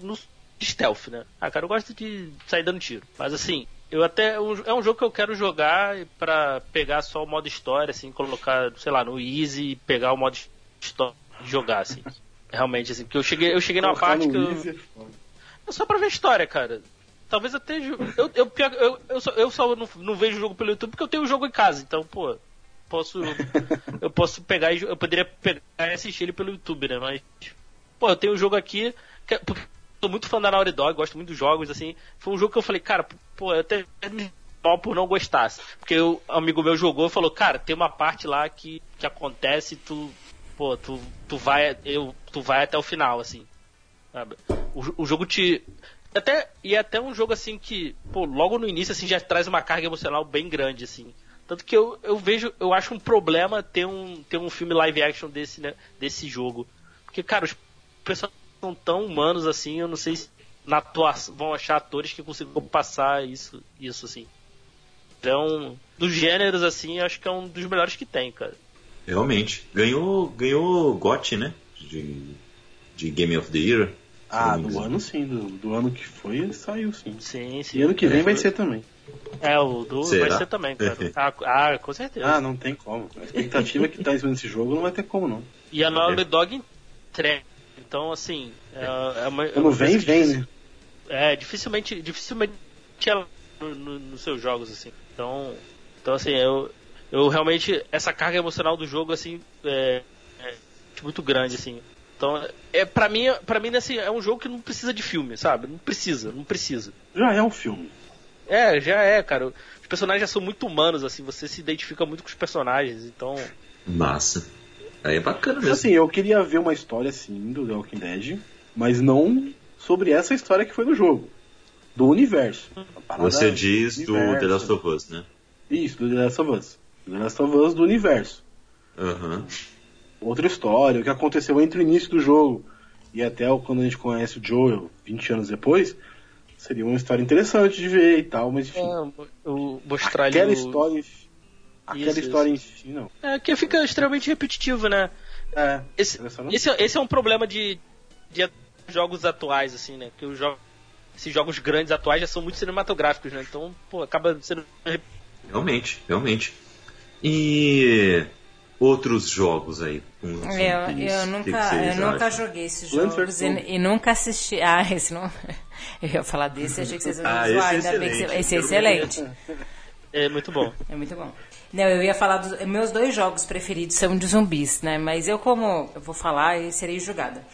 não stealth, né? Ah, cara, eu gosto de sair dando tiro. Mas assim, eu até. É um jogo que eu quero jogar para pegar só o modo história, assim, colocar, sei lá, no easy e pegar o modo história e jogar, assim. (laughs) Realmente, assim, porque eu cheguei, eu cheguei numa parte que eu. É só pra ver história, cara. Talvez até. Eu, eu, eu, eu, só, eu só não, não vejo o jogo pelo YouTube porque eu tenho o jogo em casa, então, pô. Posso. eu posso pegar e. Eu poderia pegar e assistir ele pelo YouTube, né? Mas. Pô, eu tenho o jogo aqui. Que, porque sou muito fã da Naughty Dog, gosto muito dos jogos, assim. Foi um jogo que eu falei, cara, pô, eu até me mal por não gostar. Porque o um amigo meu jogou e falou, cara, tem uma parte lá que, que acontece tu. Pô, tu, tu vai. Eu, tu vai até o final, assim. Sabe? O, o jogo te até, e é até um jogo assim que, pô, logo no início assim já traz uma carga emocional bem grande assim. Tanto que eu, eu vejo, eu acho um problema ter um, ter um filme live action desse, né, desse jogo. Porque, cara, os personagens são tão humanos assim, eu não sei se na atuação vão achar atores que consigam passar isso, isso assim. Então, dos gêneros assim, acho que é um dos melhores que tem, cara. Realmente. Ganhou, ganhou GOT, né? De, de Game of the Year. Ah, do ano sim, do, do ano que foi ele saiu sim. Sim, sim. E ano que vem é, vai ser também. É, o do Será? vai ser também, cara. (laughs) ah, ah, com certeza. Ah, não tem como. A expectativa que tá em cima desse jogo não vai ter como não. E a Naughty Dog entrega. Então, assim, é, é uma, Quando é vem, vem, né? É, dificilmente, dificilmente ela nos no, no seus jogos, assim. Então, então assim, eu, eu realmente, essa carga emocional do jogo, assim, é, é muito grande, assim. Então, é, pra mim, pra mim assim, é um jogo que não precisa de filme, sabe? Não precisa, não precisa. Já é um filme. É, já é, cara. Os personagens já são muito humanos, assim, você se identifica muito com os personagens, então. Massa. Aí é bacana mesmo. Assim, eu queria ver uma história assim do The Walking Dead, mas não sobre essa história que foi no jogo. Do universo. Você diz do, do The Last of Us, né? Isso, do The Last of Us. Do The Last of Us do universo. Aham. Uhum outra história, o que aconteceu entre o início do jogo e até quando a gente conhece o Joel 20 anos depois, seria uma história interessante de ver e tal, mas enfim. É, eu mostrar aquela história, aquela isso, história isso. em si, não. É, que fica extremamente repetitivo, né? É. Esse, esse, esse, é um problema de, de jogos atuais, assim, né? Que os jogos, esses jogos grandes atuais já são muito cinematográficos, né? Então, pô, acaba sendo. Realmente, realmente. E outros jogos aí. Com eu, eu nunca, eu nunca joguei esses jogos e, e, nunca assisti. Ah, esse não. (laughs) Eu ia falar desse, achei que vocês iam ah, zoar, ainda bem que você... esse é excelente. É muito bom. É muito bom. Não, eu ia falar dos meus dois jogos preferidos são de zumbis, né? Mas eu como eu vou falar e serei julgada.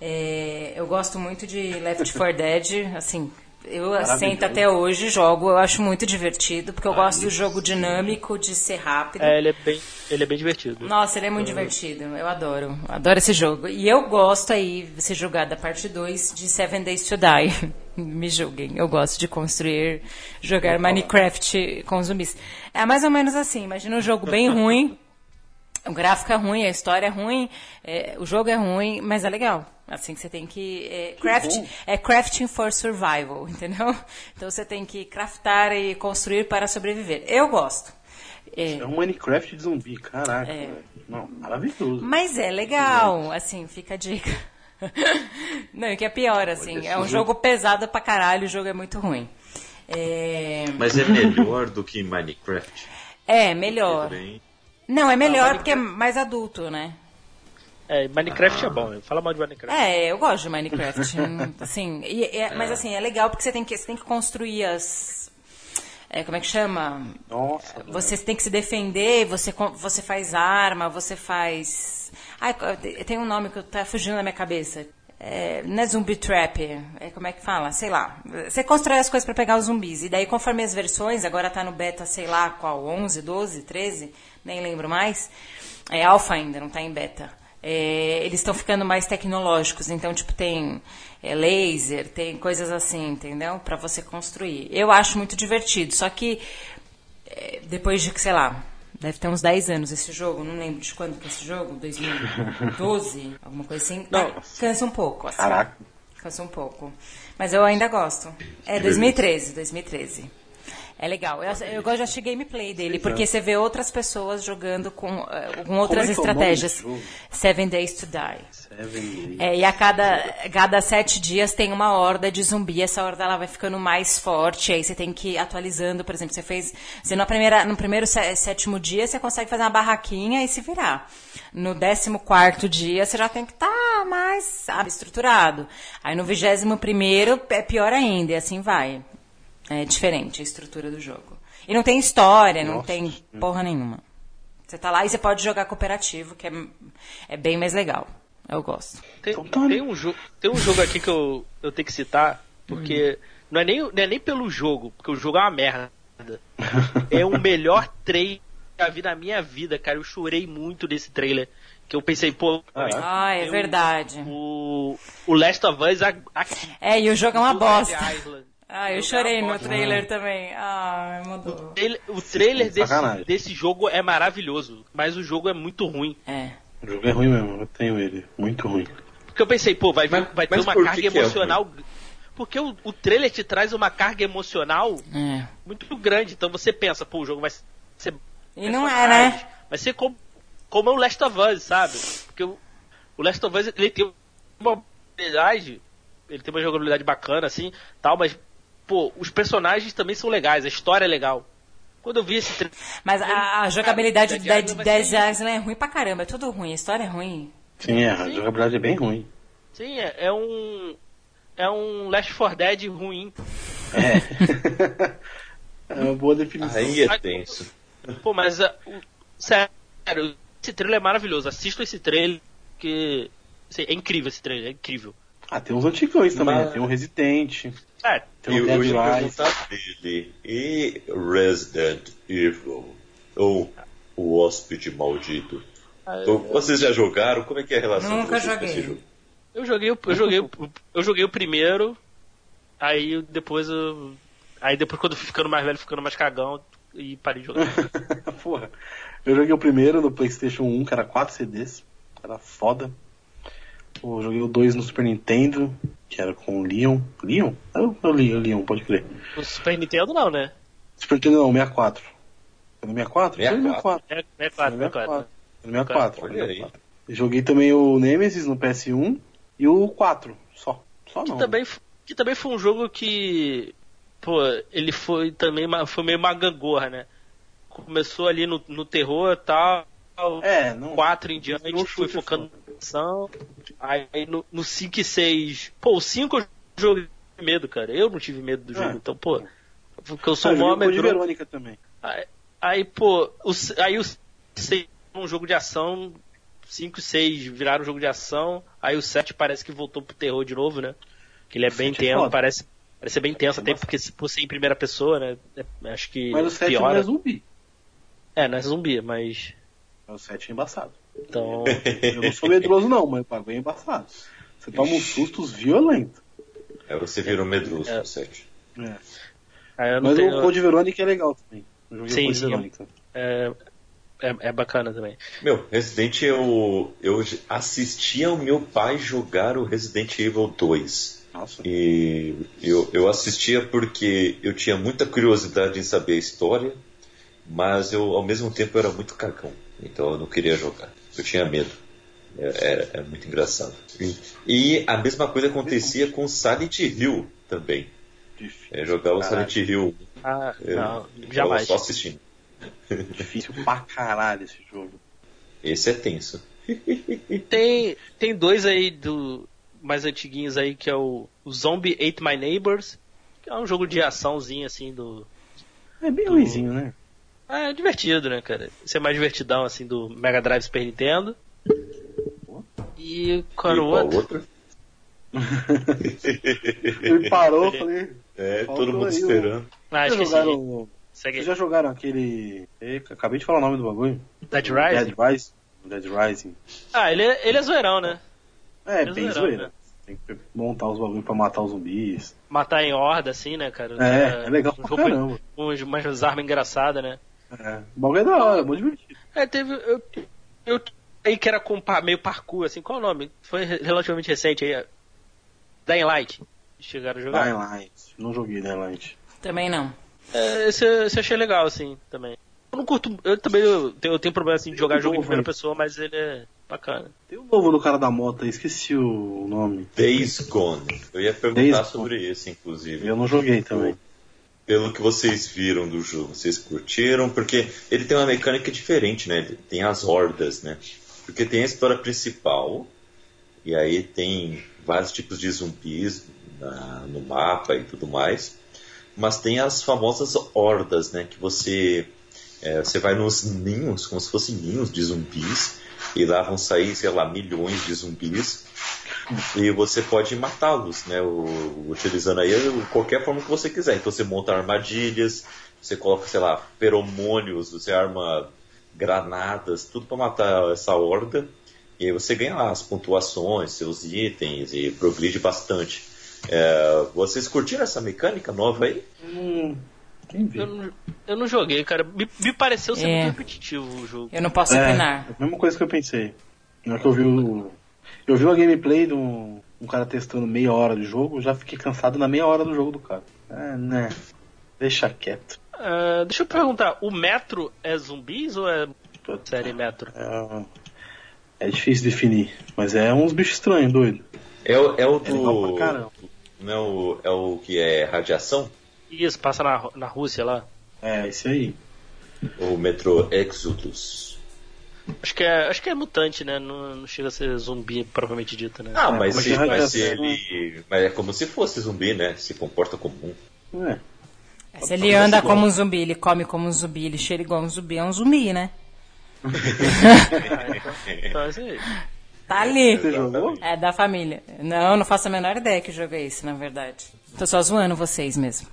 É, eu gosto muito de Left 4 Dead, assim, eu sento até hoje, jogo, eu acho muito divertido, porque eu ah, gosto do jogo dinâmico, de ser rápido. É, ele é bem, ele é bem divertido. Nossa, ele é muito divertido, eu adoro, adoro esse jogo. E eu gosto aí, se jogar da parte 2 de Seven Days to Die. (laughs) Me julguem, eu gosto de construir, jogar Minecraft com zumbis. É mais ou menos assim, imagina um jogo bem ruim, (laughs) o gráfico é ruim, a história é ruim, é, o jogo é ruim, mas é legal. Assim que você tem que. É, craft, é crafting for survival, (laughs) entendeu? Então você tem que craftar e construir para sobreviver. Eu gosto. É, é um Minecraft de zumbi, caraca. É. Não, maravilhoso. Mas é legal, assim, fica a dica. (laughs) Não, e que é pior, assim, é um jogo pesado pra caralho, o jogo é muito ruim. É... Mas é melhor do que Minecraft? É, melhor. Não, é melhor Ah, porque é mais adulto, né? É, Minecraft é bom. Fala mal de Minecraft. É, eu gosto de Minecraft. (laughs) Assim, e- é- mas assim, é legal porque você tem que, você tem que construir as. é, como é que chama? Nossa. Você tem que se defender, você, você faz arma, você faz. Ai, tem um nome que tá fugindo da minha cabeça. É, não é zumbi trap, é, como é que fala? Sei lá. Você constrói as coisas para pegar os zumbis. E daí, conforme as versões, agora tá no beta, sei lá, qual? 11, 12, 13? Nem lembro mais. É alfa ainda, não tá em beta. É, eles estão ficando mais tecnológicos. Então, tipo, tem é, laser, tem coisas assim, entendeu? Para você construir. Eu acho muito divertido. Só que é, depois de, sei lá, deve ter uns 10 anos esse jogo, não lembro de quando que é esse jogo, 2012, (laughs) alguma coisa assim. Não. Cansa um pouco, assim. Caraca. Cansa um pouco. Mas eu ainda gosto. É 2013, 2013. É legal. Eu, eu gosto de assistir gameplay dele, porque você vê outras pessoas jogando com, eh, com outras é é o nome estratégias. Seven Days to Die. Seven É, e a cada, cada sete dias tem uma horda de zumbi. Essa horda ela vai ficando mais forte. Aí você tem que ir atualizando. Por exemplo, você fez. Você na primeira, no primeiro sé- sétimo dia você consegue fazer uma barraquinha e se virar. No décimo quarto dia você já tem que estar mais, sabe, estruturado. Aí no vigésimo primeiro é pior ainda, e assim vai. É diferente a estrutura do jogo. E não tem história, não Nossa. tem porra nenhuma. Você tá lá e você pode jogar cooperativo, que é, é bem mais legal. Eu gosto. Tem, Então tá, tem um jo- tem um jogo aqui que eu, eu tenho que citar, porque não, é nem, não é nem pelo jogo, porque o jogo é uma merda. É o melhor trailer que eu já vi na minha vida, cara. Eu chorei muito nesse trailer. Que eu pensei, pô. Ah, é tem o- verdade. O, o Last of Us aqui. É, e o jogo é uma bosta. Island. Ah, eu O é chorei no trailer também. Ah, O mudou. trailer, o trailer desse, desse jogo é maravilhoso, mas o jogo é muito ruim. É. O jogo é ruim mesmo, eu tenho ele. Muito ruim. Porque eu pensei, pô, vai, Mas- vai ter uma que carga que é emocional. Porque o, o trailer te traz uma carga emocional é. muito grande. Então você pensa, pô, o jogo vai ser. E não é, né? Vai ser como, como o Last of Us, sabe? Porque o, o Last of Us ele tem uma jogabilidade. Ele tem uma jogabilidade bacana, assim, tal, mas, pô, os personagens também são legais, a história é legal. Quando eu vi esse trailer. Mas a, a jogabilidade do Dead, Island é ruim pra caramba. É tudo ruim. A história é ruim. Sim, é, a jogabilidade é bem ruim. Sim, é, é um. É um Last 4 Dead ruim. É. (laughs) é uma boa definição. Aí é tenso. Pô, mas o- sério, esse trailer é maravilhoso. Assistam esse trailer que assim, é incrível esse trailer, é incrível. Ah, tem uns antigões também, Mas- né? Tem um Resident, É, tem Eu, perguntar dele. E Resident Evil? Ou o Hóspede Maldito? Então, vocês já jogaram? Como é que é a relação Nunca vocês com esse joguei. jogo? eu joguei, o- eu joguei, eu joguei o primeiro, aí depois eu, aí depois quando fui ficando mais velho, ficando mais cagão e parei de jogar. (laughs) Porra. Eu joguei o primeiro no PlayStation 1, que era 4 CDs. Era foda. Eu joguei o 2 no Super Nintendo, que era com o Leon. Leon? Eu, eu li o Leon, pode crer. O Super Nintendo não, né? Super Nintendo não, 64. Foi no 64? Foi no 64. 64. É, é Foi no é claro. 64. Foi no 64. foi no Olha aí. 64. Joguei também o Nemesis no PS1 e o 4, só. Só não. Que também, f- que também foi um jogo que, pô, ele foi também uma- foi meio uma gangorra, né? Começou ali no, no terror e tal, É, não. 4 em diante Não foi focando ação, aí no, no 5 e 6, pô, o 5 eu joguei medo, cara, eu não tive medo do É. jogo, então, pô, porque eu Ah, sou joguei o Code medroso. Verônica também. Aí, aí, pô, o, aí o 6 um jogo de ação, 5 e 6 viraram um jogo de ação, aí o 7 parece que voltou pro terror de novo, né? Que ele é bem é tenso, parece, parece ser bem tenso, É até bastante. porque se por ser em primeira pessoa, né? acho que Mas o 7 não piora. é zumbi. É, não é zumbi, mas. O 7 é embaçado. Então. Eu não sou medroso não, mas o bagulho é embaçado. Você toma uns sustos violentos. Aí você virou medroso É. no set. É. aí eu não Mas tenho, o Code Verônica é legal também. Sim, sim. É, é, é bacana também. Meu, Resident eu, eu assistia ao meu pai jogar o Resident Evil 2. Nossa. E eu, eu assistia porque eu tinha muita curiosidade em saber a história, mas eu ao mesmo tempo era muito cagão. Então eu não queria jogar. Eu tinha medo. É- Era, era muito engraçado. E, a mesma coisa acontecia com Silent Hill também. Difícil. É, jogar o Caralho. Silent Hill. Ah, Eu, não, eu jamais. Só assistindo. (laughs) Difícil pra caralho esse jogo. Esse é tenso. (laughs) Tem, tem dois aí do mais antiguinhos aí, que é o, o Zombie Ate My Neighbors, que é um jogo de açãozinho assim do. É bem ruimzinho, né? É divertido, né, cara? Esse é mais divertidão assim do Mega Drive Super Nintendo. E qual era o outro? outro? (laughs) Ele parou, falei. É, todo mundo aí esperando. Ah, Vocês esqueci. jogaram, Segue vocês já jogaram aquele. Eita, acabei de falar o nome do bagulho. Dead Rising? Dead Rising. Dead Rising. Ah, ele é, ele é zoeirão, né? É, Ele é bem zoeirão, zoeira. né? Tem que montar os bagulhos pra matar os zumbis. Matar em horda, assim, né, cara? É, é legal um pra caramba. com uns- umas armas engraçadas, né? É. O bagulho é da hora, é muito divertido. É, teve. Eu, eu aí que era com meio parkour, assim, qual o nome? Foi re- relativamente recente aí. é Dying Light. Chegaram a jogar? Dying Light. Não joguei Dying Light. Também não. É, esse, esse eu achei legal, assim, também. Eu não curto. Eu também eu tenho, eu tenho problema assim, de jogar jogo em primeira pessoa, mas ele é bacana. Tem o novo do cara da moto aí, esqueci o nome. Days Gone. Eu ia perguntar Days sobre esse, inclusive. Eu não joguei também. Pelo que vocês viram do jogo, vocês curtiram? Porque ele tem uma mecânica diferente, né? Tem as hordas, né? Porque tem a história principal, e aí tem vários tipos de zumbis na- no mapa e tudo mais. Mas tem as famosas hordas, né? Que você, é, você vai nos ninhos, como se fossem ninhos de zumbis, e lá vão sair, sei lá, milhões de zumbis. E você pode matá-los, né? o- utilizando aí qualquer forma que você quiser. Então você monta armadilhas, você coloca, sei lá, feromônios, você arma granadas, tudo para matar essa horda. E aí você ganha lá as pontuações, seus itens e progride bastante. É, vocês curtiram essa mecânica nova aí? Hum? Eu não, eu não joguei, cara. Me, me pareceu ser É. muito repetitivo o jogo. Eu não posso É, opinar. a mesma coisa que eu pensei. Na hora que eu vi o. Eu vi uma gameplay de um, um cara testando meia hora de jogo, eu já fiquei cansado na meia hora do jogo do cara. É, né? Deixa quieto. Ah, deixa eu perguntar, o Metro é zumbis ou é série Metro? É, é difícil definir, mas é uns bichos estranhos, doido. É, o- é o É do. caramba. Não é o, é o que é radiação? Isso, passa na, na Rússia lá. É, esse aí. O Metro Exodus. Acho que é, acho que é mutante, né? Não, não chega a ser zumbi propriamente dito, né? Ah, É, mas, mas se, mas se ele. Mas é como se fosse zumbi, né? Se comporta comum. É. Se ele anda como um zumbi, ele come como um zumbi, ele cheira igual um zumbi, é um zumbi, né? (laughs) Então é isso aí. Tá ali. Você jogou? É da família. Não, não faço a menor ideia que jogo é esse, na verdade. Tô só zoando vocês mesmo.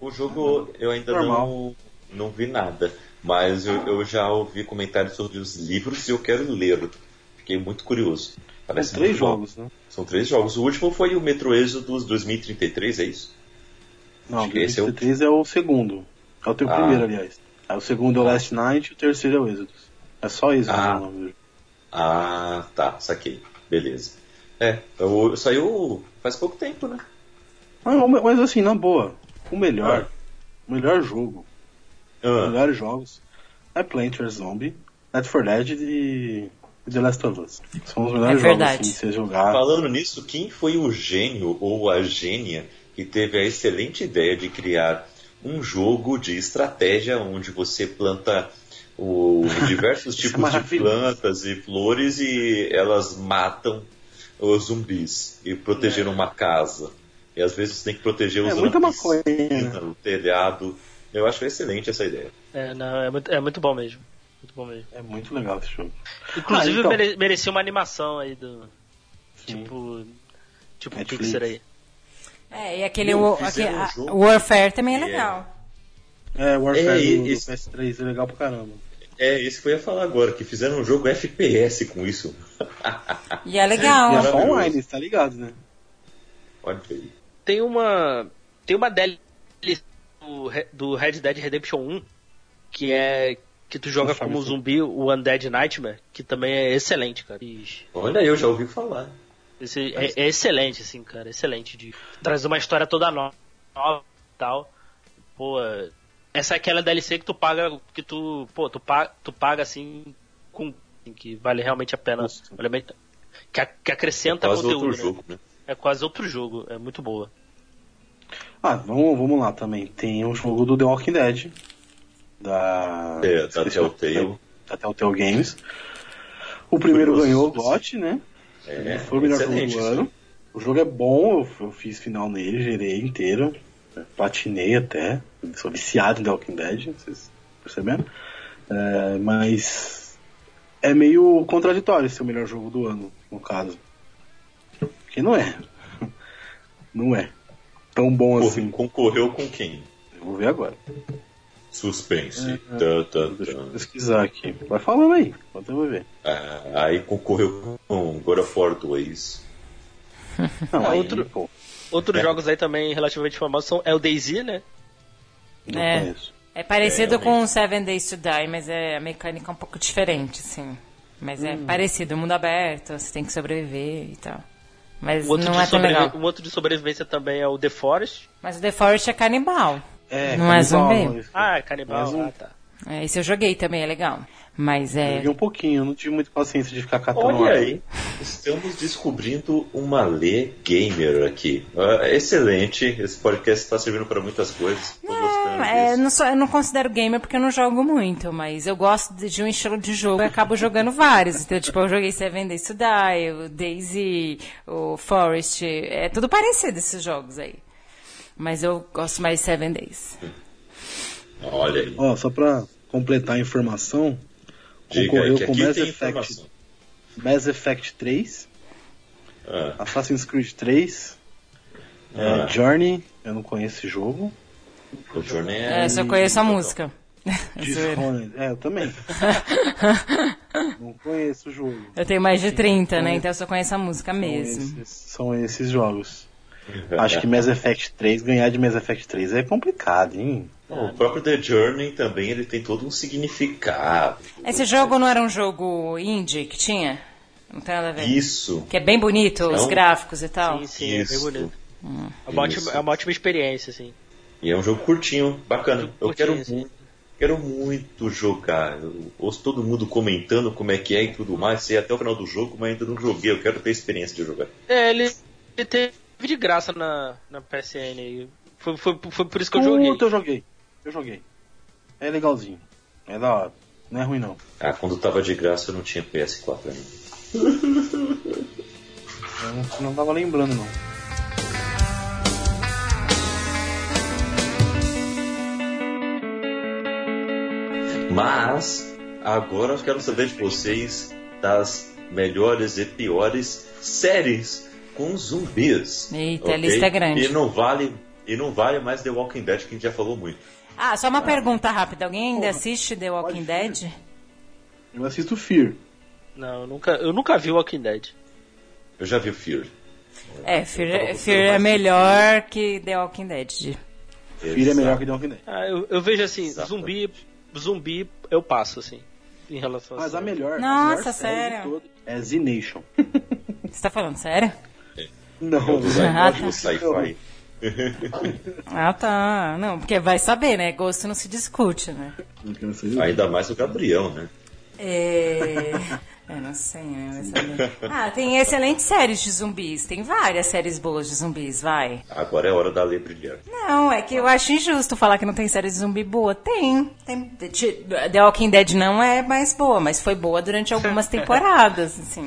O jogo eu ainda Normal. não, não vi nada, mas eu, eu já ouvi comentários sobre os livros e eu quero ler. Fiquei muito curioso. Parece São três muito bom. jogos, né? São três jogos. O último foi o Metro Exodus 2033, é isso? Não, Acho que esse é o- 2003 é o segundo. É o teu Ah. primeiro, aliás. Aí o segundo é o Last Night e o terceiro é o Exodus. É só Exodus Ah. o nome jogo. Ah, tá, saquei. Beleza. É, eu, saiu faz pouco tempo, né? Mas, mas assim, na boa, o melhor, o melhor jogo, Ah, melhores jogos é Plant vs Zombie, Left 4 Dead e The Last of Us. São os melhores É jogos assim, de você jogar. Falando nisso, quem foi o gênio ou a gênia que teve a excelente ideia de criar um jogo de estratégia onde você planta o, (laughs) diversos é tipos de maravilhoso. plantas e flores e elas matam os zumbis e proteger uma casa. E às vezes você tem que proteger os É zumbis, maconha, né? o telhado. Eu acho excelente essa ideia. É, não, é muito, é muito bom mesmo. Muito bom mesmo. É muito legal esse jogo. Inclusive Ah, então. mere- merecia uma animação aí do. Sim. Tipo. Tipo Netflix. Pixar aí. É, e aquele o, aquele- um a- Warfare também é é- legal. É, o Warfare É, e- do, do esse- PS3 é legal pra caramba. É, isso que eu ia falar agora, que fizeram um jogo FPS com isso. E é legal. e é só online, tá ligado, né? Olha aí. Tem uma. Tem uma DLC do, Re- do Red Dead Redemption 1 que é. Que tu joga como isso. zumbi, o Undead Nightmare, que também é excelente, cara. Ixi, Olha, eu já ouvi falar. Esse é, é excelente, assim, cara. Excelente. De trazer uma história toda no- nova e tal. Pô, essa é aquela DLC que tu paga. Que tu. Pô, tu paga, tu paga assim. Com. Que vale realmente a pena. Nossa. Que, que acrescenta Quase conteúdo. outro né? jogo, né? É quase outro jogo. É muito boa. Ah, vamos, vamos lá também. Tem o jogo do The Walking Dead. da, É, da Telltale. da Telltale Games. O primeiro Curioso. ganhou o GOT, né? É, Foi o melhor jogo do ano. O jogo é bom, eu, fiz final nele, gerei inteiro. Platinei até. Sou viciado em The Walking Dead, vocês perceberam? É, mas é meio contraditório ser o melhor jogo do ano, no caso. Porque não é. (laughs) Não é. Tão bom Corre- assim. Concorreu com quem? Eu vou ver agora. Suspense. Tã, tã, Deixa eu pesquisar aqui. Vai falando aí, enquanto eu vou ver. Ah, aí concorreu com God of War 2. (laughs) Não, Ah, aí, outro- pô, Outros É. jogos aí também relativamente famosos são é o DayZ, né? não É. conheço. É parecido É, com Seven Days to Die, mas é a mecânica é um pouco diferente, assim. Mas é Hum. parecido, mundo aberto, você tem que sobreviver e tal. Mas O outro, não de é tão legal. o outro de sobrevivência também é o The Forest. Mas o The Forest é canibal. É, Não é canibal, zumbi? mas- Ah, é canibal. Mais um. Ah, tá. É, esse eu joguei também, é legal. Mas Eu é. Joguei um pouquinho, eu não tive muita paciência de ficar catando Olha aí, estamos descobrindo uma lê gamer aqui. Ah, excelente, esse podcast está servindo para muitas coisas. Gostando É, não sou- eu não considero gamer porque eu não jogo muito, mas eu gosto de, de um estilo de jogo e acabo jogando vários. Então, tipo, eu joguei Seven Days to Die, o Daisy, o Forest, é tudo parecido esses jogos aí. Mas eu gosto mais de Seven Days. Olha aí. Ó, só pra completar a informação, Diga concorreu aí, com Mass Effect. Mass Effect 3, Ah, Assassin's Creed 3, é, Ah. Journey, eu não conheço esse jogo, o Journey É, é... só conheço a música. (laughs) Dishonored, é, eu também. (laughs) não conheço o jogo. Eu tenho mais de 30, né? Então eu só conheço a música São mesmo. esses, são esses jogos. Acho que Mass Effect 3, ganhar de Mass Effect 3 é complicado, hein? O próprio The Journey também ele tem todo um significado. Esse jogo não era um jogo indie que tinha? Não tem nada a ver. Isso. Que é bem bonito, os Não. gráficos e tal. Sim, sim, é bem Isso. bonito. É uma, ótima, Isso. é uma ótima experiência, assim. E é um jogo curtinho, bacana. Eu Curtinho, quero sim. muito, quero muito jogar. Eu ouço todo mundo comentando como é que é e tudo mais. Sei até o final do jogo, mas ainda não joguei. Eu quero ter experiência de jogar. É, ele, ele teve de graça na, na PSN aí. Foi, foi, foi por isso que eu joguei. Puta, eu joguei. Eu joguei. É legalzinho. É da hora. Não é ruim não. Ah, quando tava de graça eu não tinha PS4 ainda. Eu não, não tava lembrando não. Mas agora eu quero saber de vocês das melhores e piores séries com zumbis. Eita, a lista é grande. E não vale e não vale mais The Walking Dead que a gente já falou muito. Ah, só uma pergunta rápida. Alguém ainda Porra, assiste The Walking pode Dead? Eu assisto Fear. Não, eu nunca, eu nunca vi Walking Dead. Eu já vi o Fear. É, Fear, procurando Fear é melhor que The Walking Dead. Fear é melhor que The Walking Dead. Ah, eu, eu vejo assim, Exato. zumbi, zumbi eu passo, assim, em relação a Mas a série. melhor, Nossa, a melhor série sério? é Z Nation. (laughs) Você tá falando sério? Não, É o design Ah, do tá. sci-fi. Ah, tá. Não, porque vai saber, né? Gosto não se discute, né? Ainda mais o Gabriel, né? É... Eu não sei, né? Ah, tem excelentes séries de zumbis. Tem várias séries boas de zumbis, vai. Agora é hora da lei brilhar. Não, é que eu acho injusto falar que não tem série de zumbi boa. Tem. tem. The Walking Dead não é mais boa, mas foi boa durante algumas temporadas, (laughs) assim.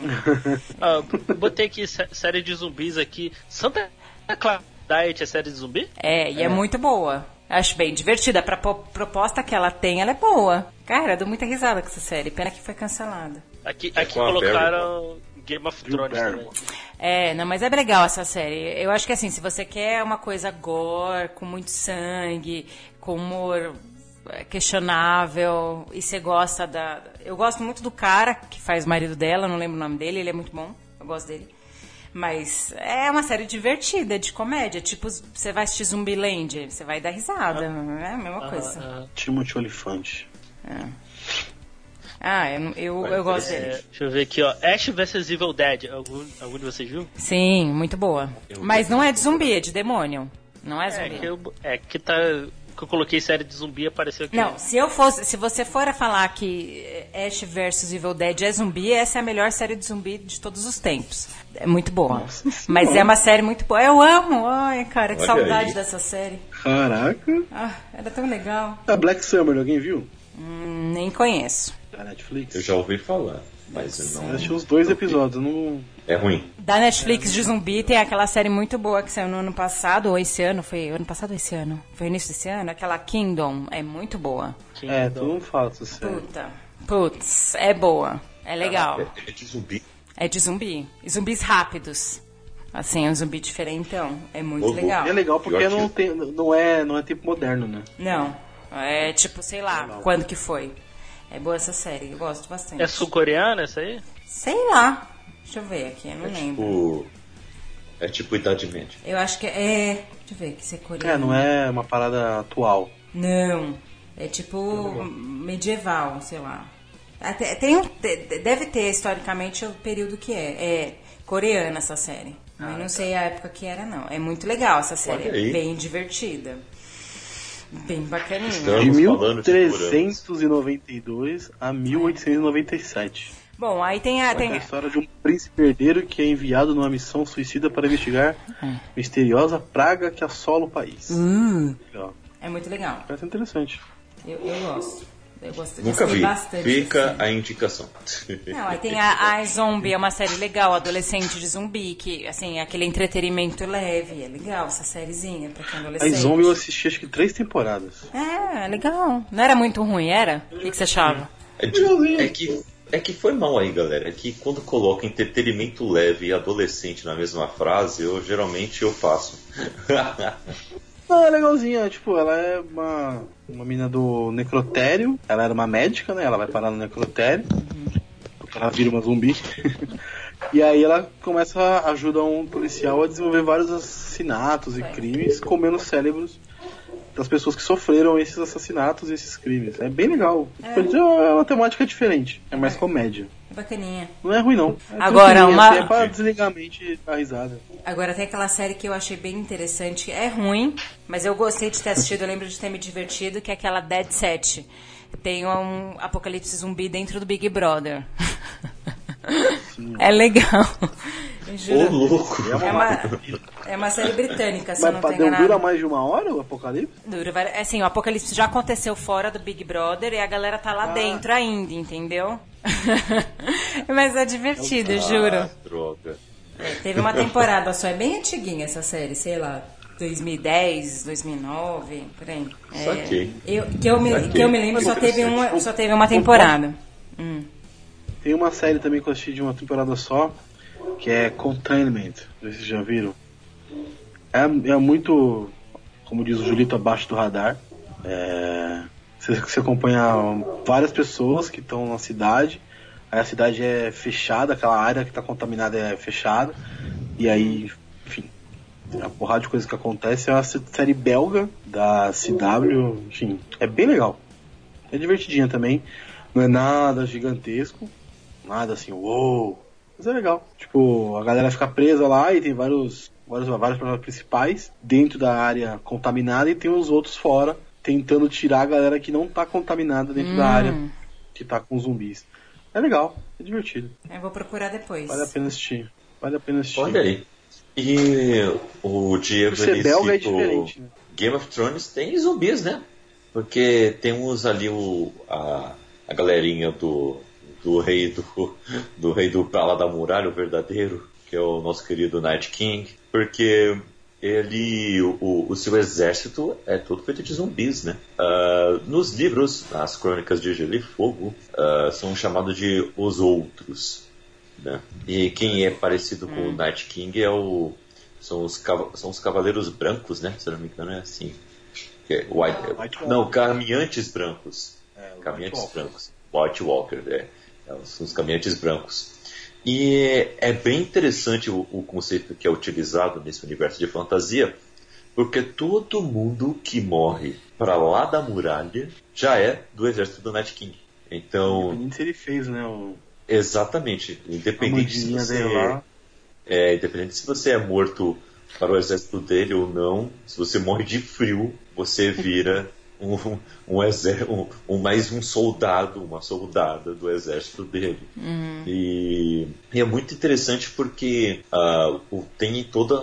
Ah, botei aqui sé- série de zumbis aqui. Santa Clara Diet é série de zumbi? É, e é, muito boa. Acho bem divertida. Pra po- proposta que ela tem, ela é boa. Cara, eu dou muita risada com essa série. Pena que foi cancelada. Aqui, É aqui colocaram Game of Thrones também. É, não, mas é legal essa série. Eu acho que assim, se você quer uma coisa gore, com muito sangue, com humor é, questionável, e você gosta da. Eu gosto muito do cara que faz o marido dela, não lembro o nome dele, ele é muito bom, eu gosto dele. Mas é uma série divertida, de comédia. Tipo, você vai assistir Zumbiland, você vai dar risada. É a mesma coisa. Ah, Timothy Olifante. Ah, eu, eu, eu gosto é, dele. deixa eu ver aqui, ó. Ash vs Evil Dead. Algum, algum de vocês viu? Sim, muito boa. Mas não é de zumbi, é de demônio. Não é É zumbi. que, eu- é que tá. que eu coloquei série de zumbi apareceu aqui. Não, se eu fosse, se você for a falar que Ash vs Evil Dead é zumbi, essa é a melhor série de zumbi de todos os tempos. É muito boa. Nossa (laughs) Mas é uma série muito boa. Eu amo. Ai, cara, que Olha saudade aí. dessa série. Caraca. Ah, era tão legal. A Black Summer, alguém viu? Hum, nem conheço. Da Netflix. Eu já ouvi falar, mas eu Eu não. assisti uns dois episódios, eu não. É ruim. Da Netflix de zumbi tem aquela série muito boa que saiu no ano passado, ou esse ano, foi ano passado ou esse ano? Foi início desse ano? Aquela Kingdom, é muito boa. É, todo mundo fala série. Puta, putz, é boa, é legal. É, é de zumbi. É de zumbi, e zumbis rápidos. Assim, é um zumbi diferentão, é muito legal. E é legal porque Eu não, tem, não, é, não é tempo moderno, né? Não, é tipo, sei lá, quando que foi. É boa essa série, eu gosto bastante. É sul-coreana essa aí? Sei lá, deixa eu ver aqui, eu não É lembro. tipo. É tipo Idade Média. Eu acho que é. Deixa eu ver, que isso é coreano. É, não é uma parada atual. Não. É tipo medieval, sei lá. Até, tem um, de- deve ter historicamente o período que é. É coreana essa série. Mas Ah, não tá. sei a época que era, não. É muito legal essa série. Aí. Bem divertida. Bem bacaninha. Estamos De falando de 1392 a 1897. Bom, aí tem a. Tem, a história de um príncipe herdeiro que é enviado numa missão suicida para investigar misteriosa praga que assola o país. Legal. é muito legal. Parece interessante. Eu, eu gosto. Eu gosto Nunca gostei vi. bastante. Fica série. a indicação. Não, aí tem a, a Zombie, é uma série legal, adolescente de zumbi, que, assim, é aquele entretenimento leve, é legal essa sériezinha pra quem é A adolescente. Zombie eu assisti acho que três temporadas. É, é legal. Não era muito ruim, era? O que, que você achava? É, de- é que, é que foi mal aí, galera. É que quando coloca entretenimento leve e adolescente na mesma frase, eu geralmente eu faço. (laughs) Não, é legalzinha, tipo, ela é uma, uma mina do necrotério, ela era uma médica, né? Ela vai parar no necrotério, porque ela vira uma zumbi. (laughs) e aí ela começa a ajudar um policial a desenvolver vários assassinatos e crimes, comendo cérebros das pessoas que sofreram esses assassinatos e esses crimes. É bem legal. É, uma temática diferente, é mais comédia. É bacaninha. Não é ruim não. É Agora, uma- assim, É pra desligar a mente dar risada. Agora tem aquela série que eu achei bem interessante. É ruim, mas eu gostei de ter assistido, eu lembro de ter me divertido, que é aquela Dead Set. Tem um apocalipse zumbi dentro do Big Brother. (laughs) é legal. Ô, louco! É uma, É uma, é série britânica, se eu Mas não tô dura mais de uma hora o apocalipse? Dura vari- Assim, o apocalipse já aconteceu fora do Big Brother e a galera tá lá Ah. dentro ainda, entendeu? (laughs) Mas é divertido, Ah, juro. droga. É, teve uma temporada só, é bem antiguinha essa série, sei lá, 2010, 2009, por aí. É, Saquei. eu, que, eu me, Saquei. que eu me lembro só teve, uma, só teve uma temporada. Hum. Tem uma série também que eu assisti de uma temporada só, que é Containment. Vocês já viram. É, é muito, como diz o Julito, abaixo do radar. É, você, você acompanha várias pessoas que estão na cidade. Aí a cidade é fechada, aquela área que está contaminada é fechada. E aí, enfim, uma porrada de coisas que acontece. É uma sé- série belga da CW. Enfim, é bem legal. É divertidinha também. Não é nada gigantesco. Nada assim, uou. Mas é legal. Tipo, a galera fica presa lá e tem vários, vários, vários problemas principais dentro da área contaminada e tem os outros fora tentando tirar a galera que não tá contaminada dentro da Hum. área que tá com zumbis. É legal, é divertido. Eu vou procurar depois. Vale a pena assistir. Vale a pena assistir. Olha aí. E o Diego ele é citou diferente, né? Game of Thrones tem zumbis, né? Porque temos ali o, a, a galerinha do, do rei do, do rei do pra lá da muralha, o verdadeiro, que é o nosso querido Night King. Porque ele, o, o seu exército é todo feito de zumbis, né? Ah, nos livros, as crônicas de Gelo e Fogo, ah, são chamados de os outros. Né? E quem é parecido com o Night King é o são os, são os cavaleiros brancos, né? Se eu não me engano é assim. É White, White não, caminhantes brancos. É, caminhantes White brancos. White Walker, é. É, os caminhantes brancos. E é bem interessante o, o conceito que é utilizado nesse universo de fantasia, porque todo mundo que morre para lá da muralha já é do exército do Night King. Então, Independente se ele fez, né? O, exatamente, independente se você lá. é, independente se você é morto para o exército dele ou não. Se você morre de frio, você vira um, um, um, um, um mais um soldado, uma soldada do exército dele. Uhum. E, e, é muito interessante porque uh, tem, toda,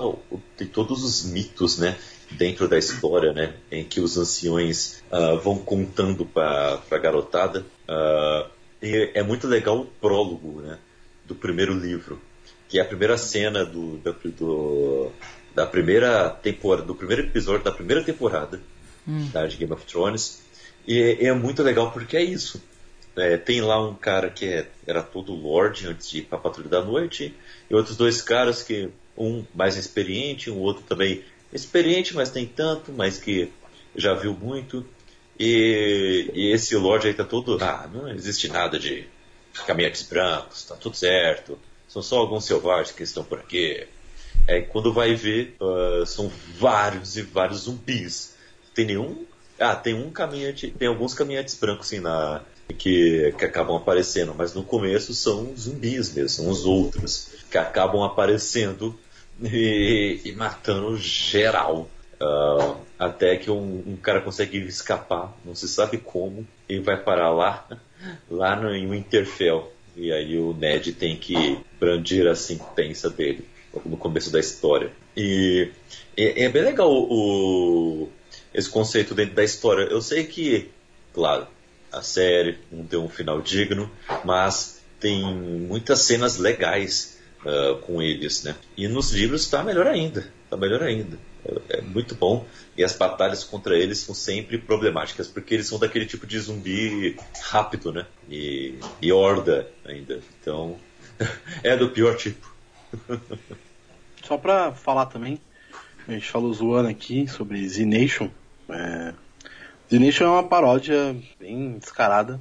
tem todos os mitos, né? Dentro da história, né, em que os anciões uh, vão contando para a garotada, uh, é muito legal o prólogo, né, do primeiro livro, que é a primeira cena do, do da primeira temporada, do primeiro episódio da primeira temporada, hum. de Game of Thrones. E é, é muito legal porque é isso. É, tem lá um cara que é, era todo Lorde antes de ir para a Patrulha da Noite, e outros dois caras que, um mais experiente, um outro também experiente, mas nem tanto, mas que já viu muito. E, e esse Lorde aí tá todo. Ah, não existe nada de caminhantes brancos, tá tudo certo. São só alguns selvagens que estão por aqui. É, quando vai ver, uh, são vários e vários zumbis. Tem nenhum. Ah, tem um caminhante. Tem alguns caminhantes brancos assim na. Que, que acabam aparecendo, mas no começo são zumbis mesmo, são os outros que acabam aparecendo e, e matando geral. Uh, até que um, um, cara consegue escapar, não se sabe como, e vai parar lá, lá no, em Winterfell. E aí o Ned tem que brandir a sentença dele no começo da história. E é, é bem legal o, esse conceito dentro da história. Eu sei que, claro, a série não tem um final digno, mas tem muitas cenas legais uh, com eles, né? E nos livros está melhor ainda, está melhor ainda. É, é, muito bom. E as batalhas contra eles são sempre problemáticas, porque eles são daquele tipo de zumbi rápido, né? E, e horda ainda. Então, (laughs) é do pior tipo. (laughs) Só pra falar também, a gente falou zoando aqui sobre Z Nation. É... Z Nation é uma paródia bem descarada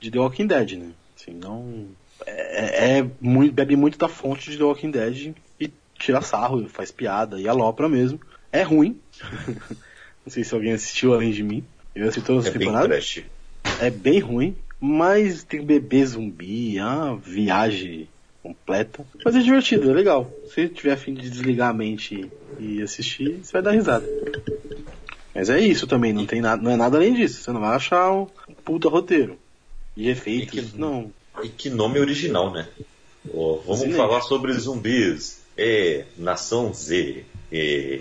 de The Walking Dead, né? Assim, não. É, é muito, bebe muito da fonte de The Walking Dead e tira sarro, faz piada e alopra mesmo. É ruim. (laughs) não sei se alguém assistiu além de mim. Eu assisti todas as é temporadas. Bem é bem ruim, mas tem bebê zumbi, ah, viagem completa. Mas é divertido, é legal. Se tiver afim de desligar a mente e assistir, você vai dar risada. Mas é isso também, não tem nada, não é nada além disso. Você não vai achar um puta roteiro. E efeitos, e que, não. E que nome original, né? Oh, vamos falar sobre zumbis. É, Nação Z. É.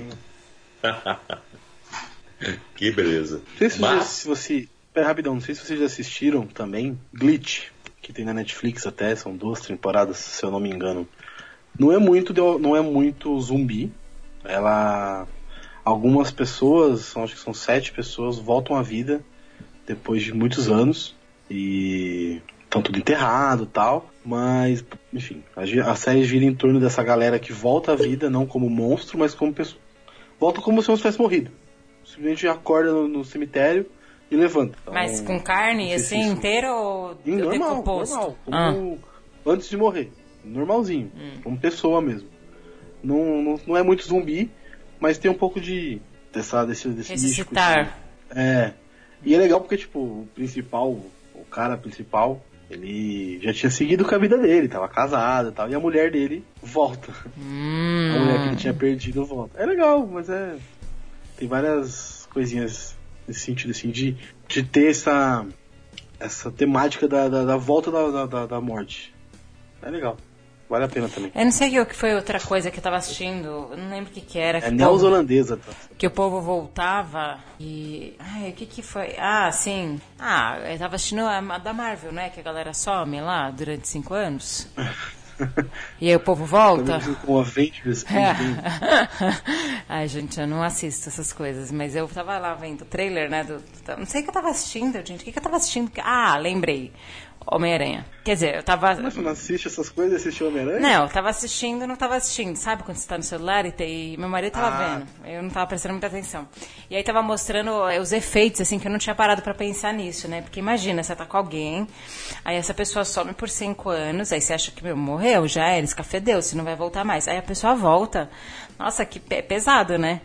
(laughs) que beleza. Não sei se, Mas... se você. Pera, rapidão, não sei se vocês já assistiram também Glitch que tem na Netflix até, são duas temporadas, se eu não me engano. Não é muito, não é muito zumbi. Ela, algumas pessoas, acho que são sete pessoas, voltam à vida depois de muitos anos e estão tudo enterrado, tal. Mas, enfim, a, a série gira em torno dessa galera que volta à vida, não como monstro, mas como pessoa. Volta como se não tivesse morrido. Simplesmente acorda no, no cemitério e levanta. Então, Mas com carne assim inteira ou normal, decomposto? Normal, como ah. antes de morrer. Normalzinho, hum. como pessoa mesmo. Não, não, não, é muito zumbi, mas tem um pouco de dessa, desse, desse Ressuscitar. Assim. É. E é legal porque, tipo, o principal, o cara principal, ele já tinha seguido com a vida dele, tava casado e tal, e a mulher dele volta. Hum. A mulher que ele tinha perdido volta. É legal, mas é. Tem várias coisinhas nesse sentido, assim, de, de ter essa, essa temática da, da, da volta da, da, da morte. É legal. Vale a pena também. Eu não sei o que foi outra coisa que eu tava assistindo, eu não lembro o que que era. É neozelandesa. Tá? Que o povo voltava e... Ai, o que que foi? Ah, sim. Ah, eu tava assistindo a da Marvel, né? Que a galera some lá durante cinco anos. (laughs) E aí o povo volta? Com Avengers. É. (laughs) Ai, gente, eu não assisto essas coisas, mas eu tava lá vendo o trailer, né? Do, não sei o que eu tava assistindo, gente. O que, que eu tava assistindo? Ah, lembrei. Homem-Aranha. Quer dizer, eu tava. Mas você não assiste essas coisas e assiste Homem-Aranha? Não, eu tava assistindo não tava assistindo. Sabe quando você tá no celular e, tem... meu marido tava ah. vendo? Eu não tava prestando muita atenção. E aí tava mostrando eh, os efeitos, assim, que eu não tinha parado para pensar nisso, né? Porque imagina, você tá com alguém, aí essa pessoa some por cinco anos, aí você acha que, meu, morreu, já era, escafedeu, se não vai voltar mais. Aí a pessoa volta. Nossa, que pesado, né?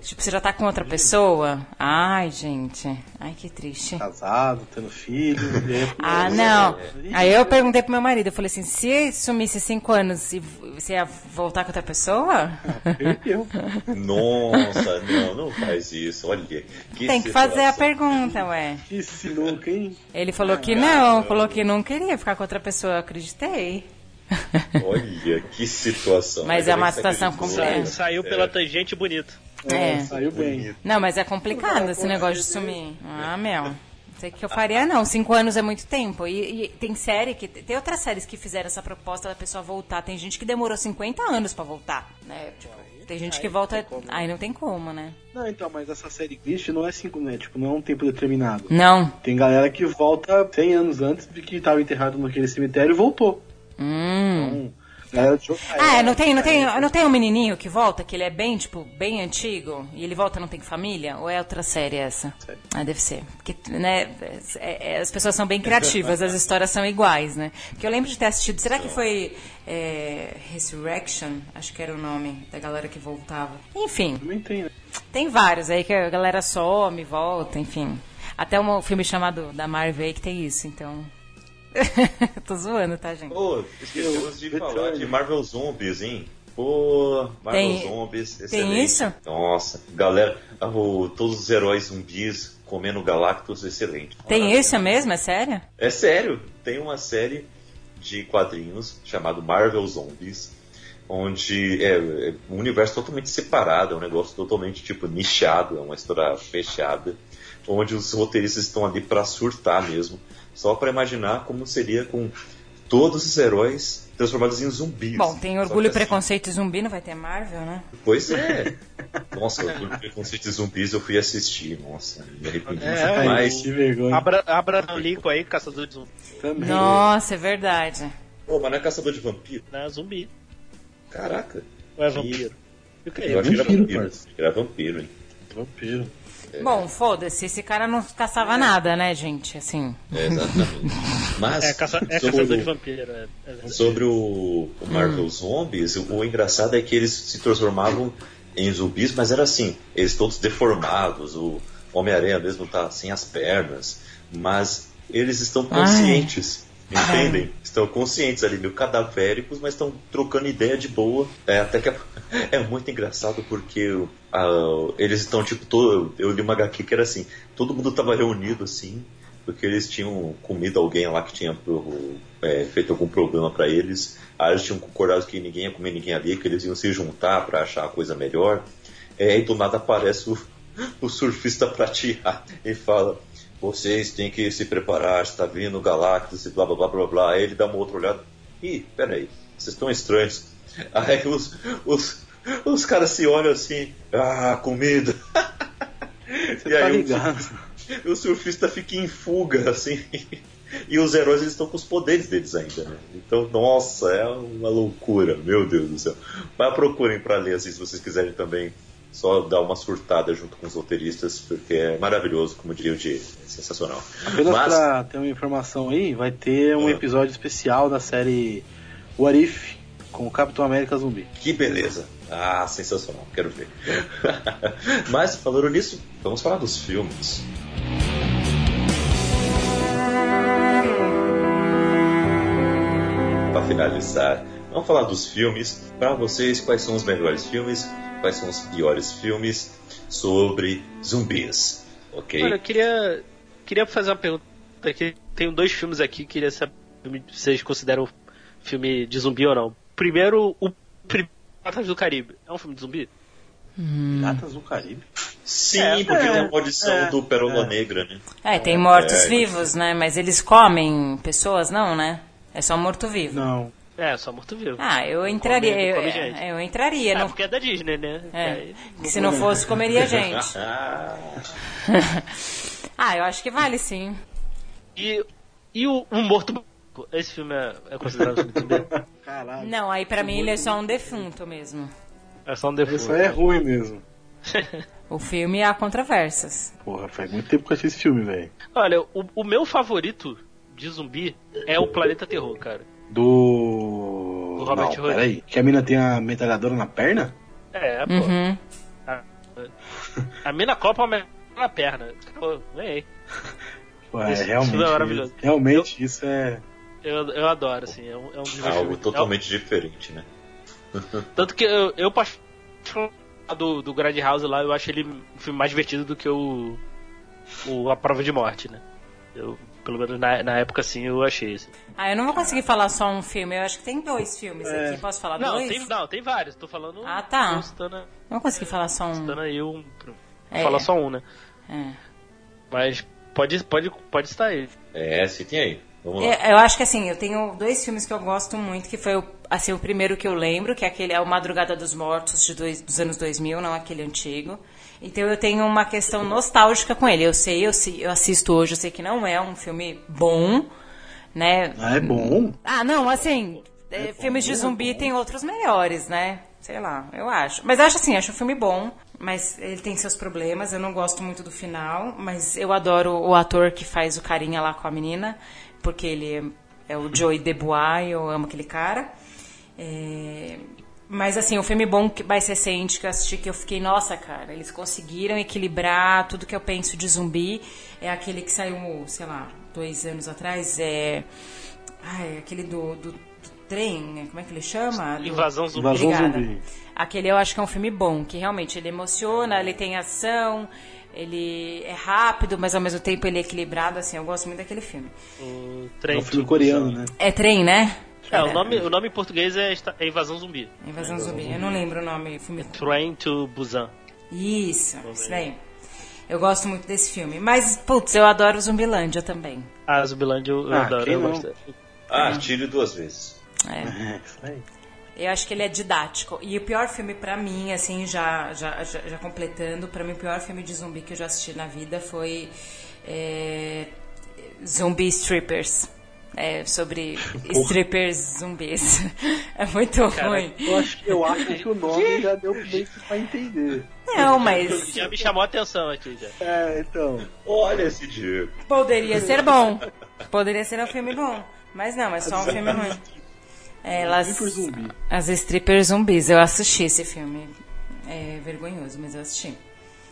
Tipo, você já tá com outra pessoa? Ai, gente. Ai, que triste. Casado, tendo filho. aí- (laughs) Ah, não. Aí eu perguntei pro meu marido, eu falei assim, se sumisse cinco anos, e você ia voltar com outra pessoa? Perdeu. Nossa, não, não faz isso. Olha. Que Tem que fazer a situação. pergunta, ué. Que sinuca, hein? Ele falou que não, falou que não queria ficar com outra pessoa, eu acreditei. Olha, que situação. Mas é uma situação acreditou. complexa. Saiu pela tangente bonito. É. Saiu bem. Não, mas é complicado esse negócio de sumir. Ah, meu. Não sei o que eu faria, não. Cinco anos é muito tempo. E, e tem série que. Tem outras séries que fizeram essa proposta da pessoa voltar. Tem gente que demorou 50 anos pra voltar. Né? Tipo, tem gente que volta. Aí não tem como, né? Não, então, mas essa série Glitch não é cinco, né? Tipo, não é um tempo determinado. Não. Tem galera que volta 100 anos antes de que estava enterrado naquele cemitério e voltou. Hum. Então, de Ah, não tem, não tem, não tem um menininho que volta, que ele é bem, tipo, bem antigo, e ele volta e não tem família? Ou é outra série essa? Ah, deve ser. Porque, né, é- é- as pessoas são bem criativas, as histórias são iguais, né? Porque eu lembro de ter assistido, será que foi é, Resurrection? Acho que era o nome da galera que voltava. Enfim, tem, né? tem vários aí que a galera some, volta, enfim. Até um filme chamado da Marvel aí que tem isso, então... (laughs) Tô zoando, tá, gente? Pô, esquecemos de falar de Marvel Zombies, hein? Pô, Marvel Tem- Zombies, tem excelente. isso? Nossa, galera, ah, o- todos os heróis zumbis comendo Galactus, excelente. Tem Maravilha. isso mesmo? É sério? É sério, tem uma série de quadrinhos chamado Marvel Zombies, onde é, é um universo totalmente separado, é um negócio totalmente tipo nichado, é uma história fechada, onde os roteiristas estão ali para surtar mesmo, só para imaginar como seria com todos os heróis transformados em zumbis. Bom, tem Orgulho, assim, Preconceito e Zumbi, não vai ter Marvel, né? Pois é. Nossa, Orgulho, Preconceito e Zumbis eu fui assistir, nossa, me arrependi. É, Mas, que vergonha. Abra, Abraham Lincoln aí, caçador de zumbi. Também. Nossa, é verdade. pô, mas não é caçador de vampiro? Não, zumbi. Caraca. Ou é vampiro? E é Eu acho que era vampiro. Era vampiro, hein? Vampiro. Bom, foda-se, esse cara não caçava nada, né, gente? Assim. É, exatamente. (laughs) Mas É, caça, é sobre, caçador de o, vampiro, é, é sobre o, o Marvel Zombies, o, o engraçado é que eles se transformavam em zumbis, mas era assim, eles todos deformados, o Homem-Aranha mesmo tá sem as pernas, mas eles estão conscientes. Entendem? Estão conscientes ali, meio cadavéricos, mas estão trocando ideia de boa. É, até que é, (laughs) é muito engraçado porque ah, eles estão tipo todo. Eu li uma HQ que era assim, todo mundo tava reunido assim, porque eles tinham comido alguém lá que tinha é, feito algum problema pra eles. Aí eles tinham concordado que ninguém ia comer ninguém ali, que eles iam se juntar pra achar a coisa melhor. É, e do nada aparece o, (laughs) o surfista prateado e fala: Vocês têm que se preparar, está vindo o Galactus e blá blá blá blá blá. Aí ele dá uma outra olhada: Ih, peraí, vocês estão estranhos. (laughs) Aí os, os, os caras se olham assim: Ah, comida. Você (laughs) E tá aí o- ligado? o surfista fica em fuga, assim. (laughs) E os heróis eles estão com os poderes deles ainda, né? Então, nossa, é uma loucura, meu Deus do céu. Mas procurem pra ler, assim, se vocês quiserem também só dar uma surtada junto com os roteiristas, porque é maravilhoso, como diria o Diego. É sensacional. Apenas Mas, pra ter uma informação aí, vai ter um Ah. episódio especial da série What If com o Capitão América Zumbi. que beleza. Ah, sensacional, quero ver. (laughs) Mas, falando nisso, vamos falar dos filmes. Para finalizar, vamos falar dos filmes. Para vocês, quais são os melhores filmes? Quais são os piores filmes sobre zumbis? Ok? Olha, eu queria, queria fazer uma pergunta aqui. Tenho dois filmes aqui, queria saber se vocês consideram filme de zumbi ou não. Primeiro, o Piratas do Caribe. É um filme de zumbi? Piratas do Caribe. Sim, É, porque é, tem a maldição é, do Pérola é. Negra, né? É, tem mortos-vivos, É. né? Mas eles comem pessoas, não, né? É só morto-vivo. Não. É, só morto-vivo. Ah, eu entraria. Come- Eu, come gente. eu entraria. É, não- porque é da Disney, né? é, Aí- se não fosse, comeria (laughs) gente. (laughs) Ah, eu acho que vale sim. E, e o, o Morto Esse filme é, é considerado filme de zumbi? Caralho. Não, aí pra mim ele é só um defunto mesmo. É só um defunto. Isso aí é ruim mesmo. (laughs) O filme há controvérsias. Porra, faz muito tempo que eu assisti esse filme, velho. Olha, o, o meu favorito de zumbi é o Planeta Terror, cara. Do. Do Robert Não, Hood. peraí. Que a mina tem a metralhadora na perna? É, pô. Uhum. Ah, A mina copa na perna. Pô, ganhei. Pô, é, Isso realmente, tudo é maravilhoso. realmente isso é. Eu, eu adoro, assim. É um, é um dos meus Algo totalmente diferente, né? (laughs) Tanto que eu, eu particularmente, do, do Grand House lá, eu acho ele um filme mais divertido do que o, o A Prova de Morte, né? Eu, pelo menos na, na época, assim, eu achei. Assim. Ah, eu não vou conseguir falar só um filme. Eu acho que tem dois filmes É. aqui. Posso falar Não dois? tem, não, tem vários. Tô falando. Ah, tá. Não vou conseguir falar só um. citando aí um. É. Falar só um, né? É. Mas pode, pode, pode estar aí. É, citem aí. Vamos lá. É, Eu acho que assim, eu tenho dois filmes que eu gosto muito, que foi o, assim, o primeiro que eu lembro, que é aquele é o Madrugada dos Mortos de dois, dos anos 2000, não aquele antigo. Então eu tenho uma questão nostálgica com ele. Eu sei, eu, eu assisto hoje, eu sei que não é um filme bom, né? Ah, é bom. Ah, não, assim, é, filmes de zumbi tem outros melhores, né? Sei lá, eu acho. Mas acho assim, acho o filme bom, mas ele tem seus problemas. Eu não gosto muito do final, mas eu adoro o ator que faz o carinha lá com a menina, porque ele é, é o Joey Debois, eu amo aquele cara. É, mas assim, o filme bom que mais recente que eu assisti, que eu fiquei, nossa, cara, eles conseguiram equilibrar tudo que eu penso de zumbi. É aquele que saiu, sei lá, dois anos atrás. É. Ai, aquele do, do, do trem, né? como é que ele chama? Do- Invasão zumbi. Invasão Obrigada. zumbi. Aquele eu acho que é um filme bom, que realmente ele emociona, ele tem ação, ele é rápido, mas ao mesmo tempo ele é equilibrado, assim, eu gosto muito daquele filme. O É trem um filme coreano, né? É trem, né? É, o nome, o nome em português é, é Invasão Zumbi. Invasão Zumbi. Eu não lembro o nome. Filme. Train to Busan. Isso, isso daí. Eu gosto muito desse filme. Mas, putz, eu adoro Zumbilândia também. Ah, Zumbilândia eu, eu Ah, adoro. Eu gosto. Ah, tire duas vezes. É. (laughs) É, isso. Eu acho que ele é didático. E o pior filme pra mim, assim, já, já, já, já completando, pra mim o pior filme de zumbi que eu já assisti na vida foi é, Zombie Strippers. É, sobre (laughs) strippers zumbis. (laughs) É muito ruim. Eu acho, eu acho que o nome (laughs) já deu meio que pra entender. Não, mas Já me chamou a atenção aqui já. É, então. Olha esse Diego. poderia ser bom. Poderia ser um filme bom. Mas não, é só um filme ruim. É, elas, as strippers zumbis. Eu assisti esse filme. É vergonhoso, mas eu assisti.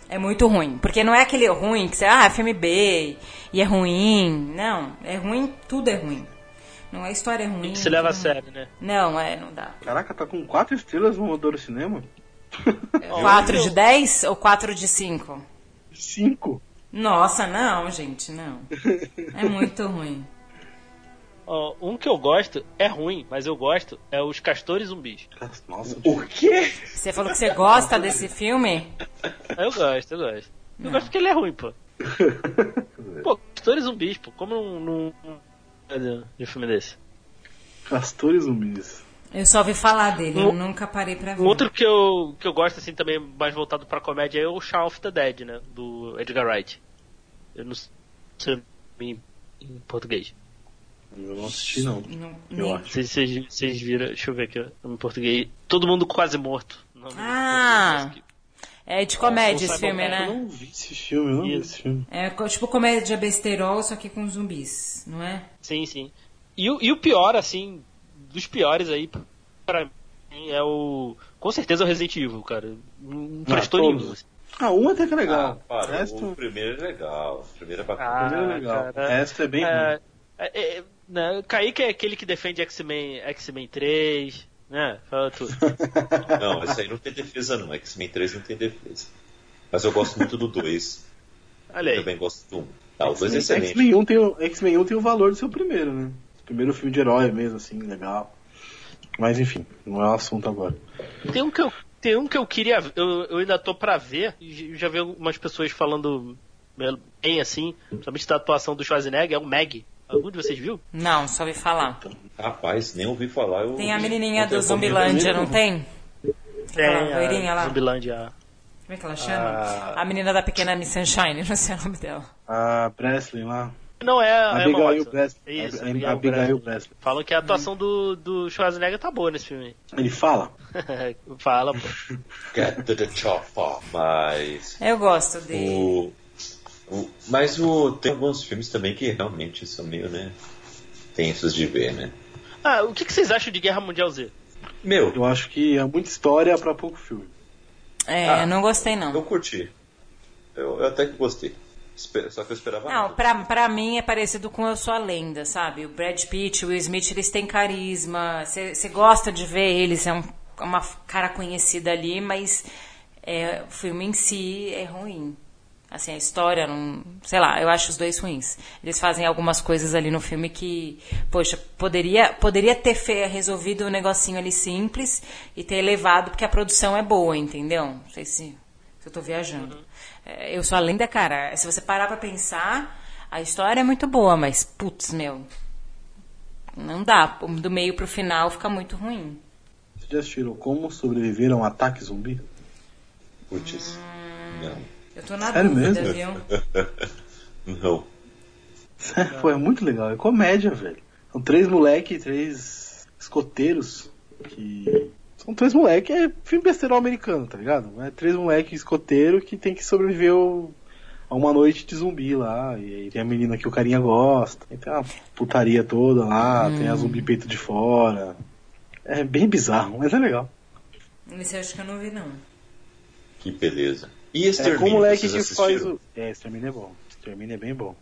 É muito ruim. Porque não é aquele ruim que você, ah, é filme B e é ruim. Não, é ruim, tudo é ruim. Não é história ruim. Se leva a tudo- sério, né? Não, é, não dá. Caraca, tá com quatro estrelas no Motor Cinema? (laughs) 4 de 10 ou 4 de 5? Cinco? Nossa, não, gente, não. É muito ruim. Ó, um que eu gosto é ruim, mas eu gosto é os Castores Zumbis. Nossa, O quê? Você falou que você gosta desse filme? Eu gosto, eu gosto. Eu gosto porque ele é ruim, pô. (laughs) Pô, Castores Zumbis, pô. Como não. não, não de um filme desse? Castores zumbis. Eu só ouvi falar dele, eu Um- nunca parei pra ver. Um outro que eu, que eu gosto, assim, também mais voltado pra comédia é o Shaun of the Dead, né? Do Edgar Wright. Eu não sei em, em português. Eu não assisti, não. Não- Eu nem- Não sei se vocês, vocês viram, deixa eu ver aqui, em português. Todo mundo quase morto. Ah. É de comédia Nossa, esse filme, sabe Eu né? não vi esse filme, eu não vi esse filme. É tipo comédia besterol, só que com zumbis, não é? Sim, sim. E, o- e o pior, assim, dos piores aí, pra mim, é o. Com certeza é o Resident Evil, cara. Não prestou todos. nenhum. assim. Ah, um até que é Ah, legal. para, o resto, o primeiro é legal. O primeiro é bacana. Ah, o primeiro é legal. cara. O resto é bem ruim. É, é, é, né, Kaique é aquele que defende X-Men X-Men 3, né? Fala tudo. (laughs) Não, esse aí não tem defesa não. X-Men 3 não tem defesa. Mas eu gosto muito do 2. Olha aí. Também gosto do 1. Ah, o 2 é X-Men- excelente. X-Men 1 tem o X-Men 1 tem o valor do seu primeiro, né? Primeiro filme de herói mesmo, assim, legal. Mas enfim, não é o assunto agora. Tem um que eu, tem um que eu queria. Eu, eu ainda tô pra ver. e Já vi algumas pessoas falando bem assim, principalmente da atuação do Schwarzenegger, é o Meg. Algum de vocês viu? Não, só ouvi falar. Rapaz, nem ouvi falar. Eu Tem a menininha do Zumbilândia, não tem? Aquela loirinha lá. Zumbilândia. Como é que ela chama? Ah. A menina da pequena Miss Sunshine, (laughs) não sei o nome dela. A Presley lá. Não é a Emma Abigail Watson. Presley. Isso, a, Abigail a Abigail Breslin. Presley. Falam que a atuação do, do Schwarzenegger tá boa nesse filme. Ele fala? (laughs) Fala, pô. Get to the chopper. Mas. Eu gosto dele. O, o- mas o, tem alguns filmes também que realmente são meio, né? Tensos de ver, né? Ah, o que, que vocês acham de Guerra Mundial Z? Meu, Eu acho que é muita história pra pouco filme. É, Ah. eu não gostei eu não. curti. Eu, eu até que gostei. Só que eu esperava Não, pra, pra mim é parecido com Eu Sou a Lenda, sabe? O Brad Pitt, o Will Smith, eles têm carisma. Você gosta de ver eles, é um- uma cara conhecida ali, mas é, o filme em si é ruim. Assim, a história, não, sei lá, eu acho os dois ruins. Eles fazem algumas coisas ali no filme que, poxa, poderia, poderia ter resolvido um negocinho ali simples e ter elevado, porque a produção é boa, entendeu? Não sei se, se eu tô viajando. É, eu sou a lenda, cara. Se você parar pra pensar, a história é muito boa, mas, putz, meu, não dá. Do meio pro final fica muito ruim. Vocês já assistiram Como Sobreviver a um Ataque Zumbi? Putz. Não. Eu tô na Sério dúvida, mesmo? viu? (laughs) Não. (laughs) Pô, é muito legal. É comédia, velho. São três moleque, três escoteiros que... São três moleque, é filme besterol americano, tá ligado? É três moleque escoteiro que tem que sobreviver ao- a uma noite de zumbi lá. E aí tem a menina que o carinha gosta. E tem a putaria toda lá, tem a zumbi peito de fora. É bem bizarro, mas é legal. Esse eu acho que eu não vi, não. Que beleza. E É Extermínio, com o moleque que faz o. É, Extermínio é bom. Extermínio é bem bom.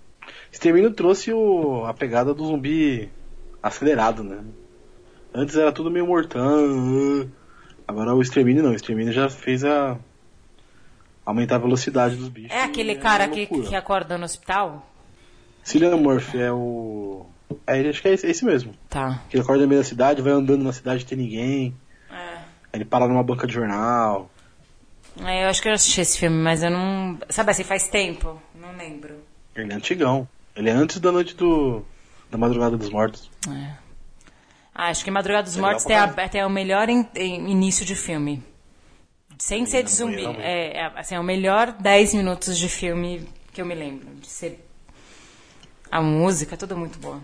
Extermínio trouxe o... a pegada do zumbi acelerado, né? Antes era tudo meio mortão. Agora o Extermínio não. O Extermínio já fez a. aumentar a velocidade dos bichos. É aquele e cara que, que acorda no hospital? Cillian Murphy é o. É, ele- acho que é esse, é esse mesmo. Tá. Que ele acorda no meio da cidade, vai andando na cidade sem ninguém. É. Aí ele para numa banca de jornal. É, eu acho que eu assisti esse filme, mas eu não. Sabe assim, faz tempo? Não lembro. Ele é antigão. Ele é antes da noite do. da madrugada dos mortos. É. Ah, acho que Madrugada dos Legal Mortos tem, a- tem o melhor in- in- início de filme. Sem ser de zumbi. É, é, assim, é o melhor 10 minutos de filme que eu me lembro. De ser... A música, tudo muito boa.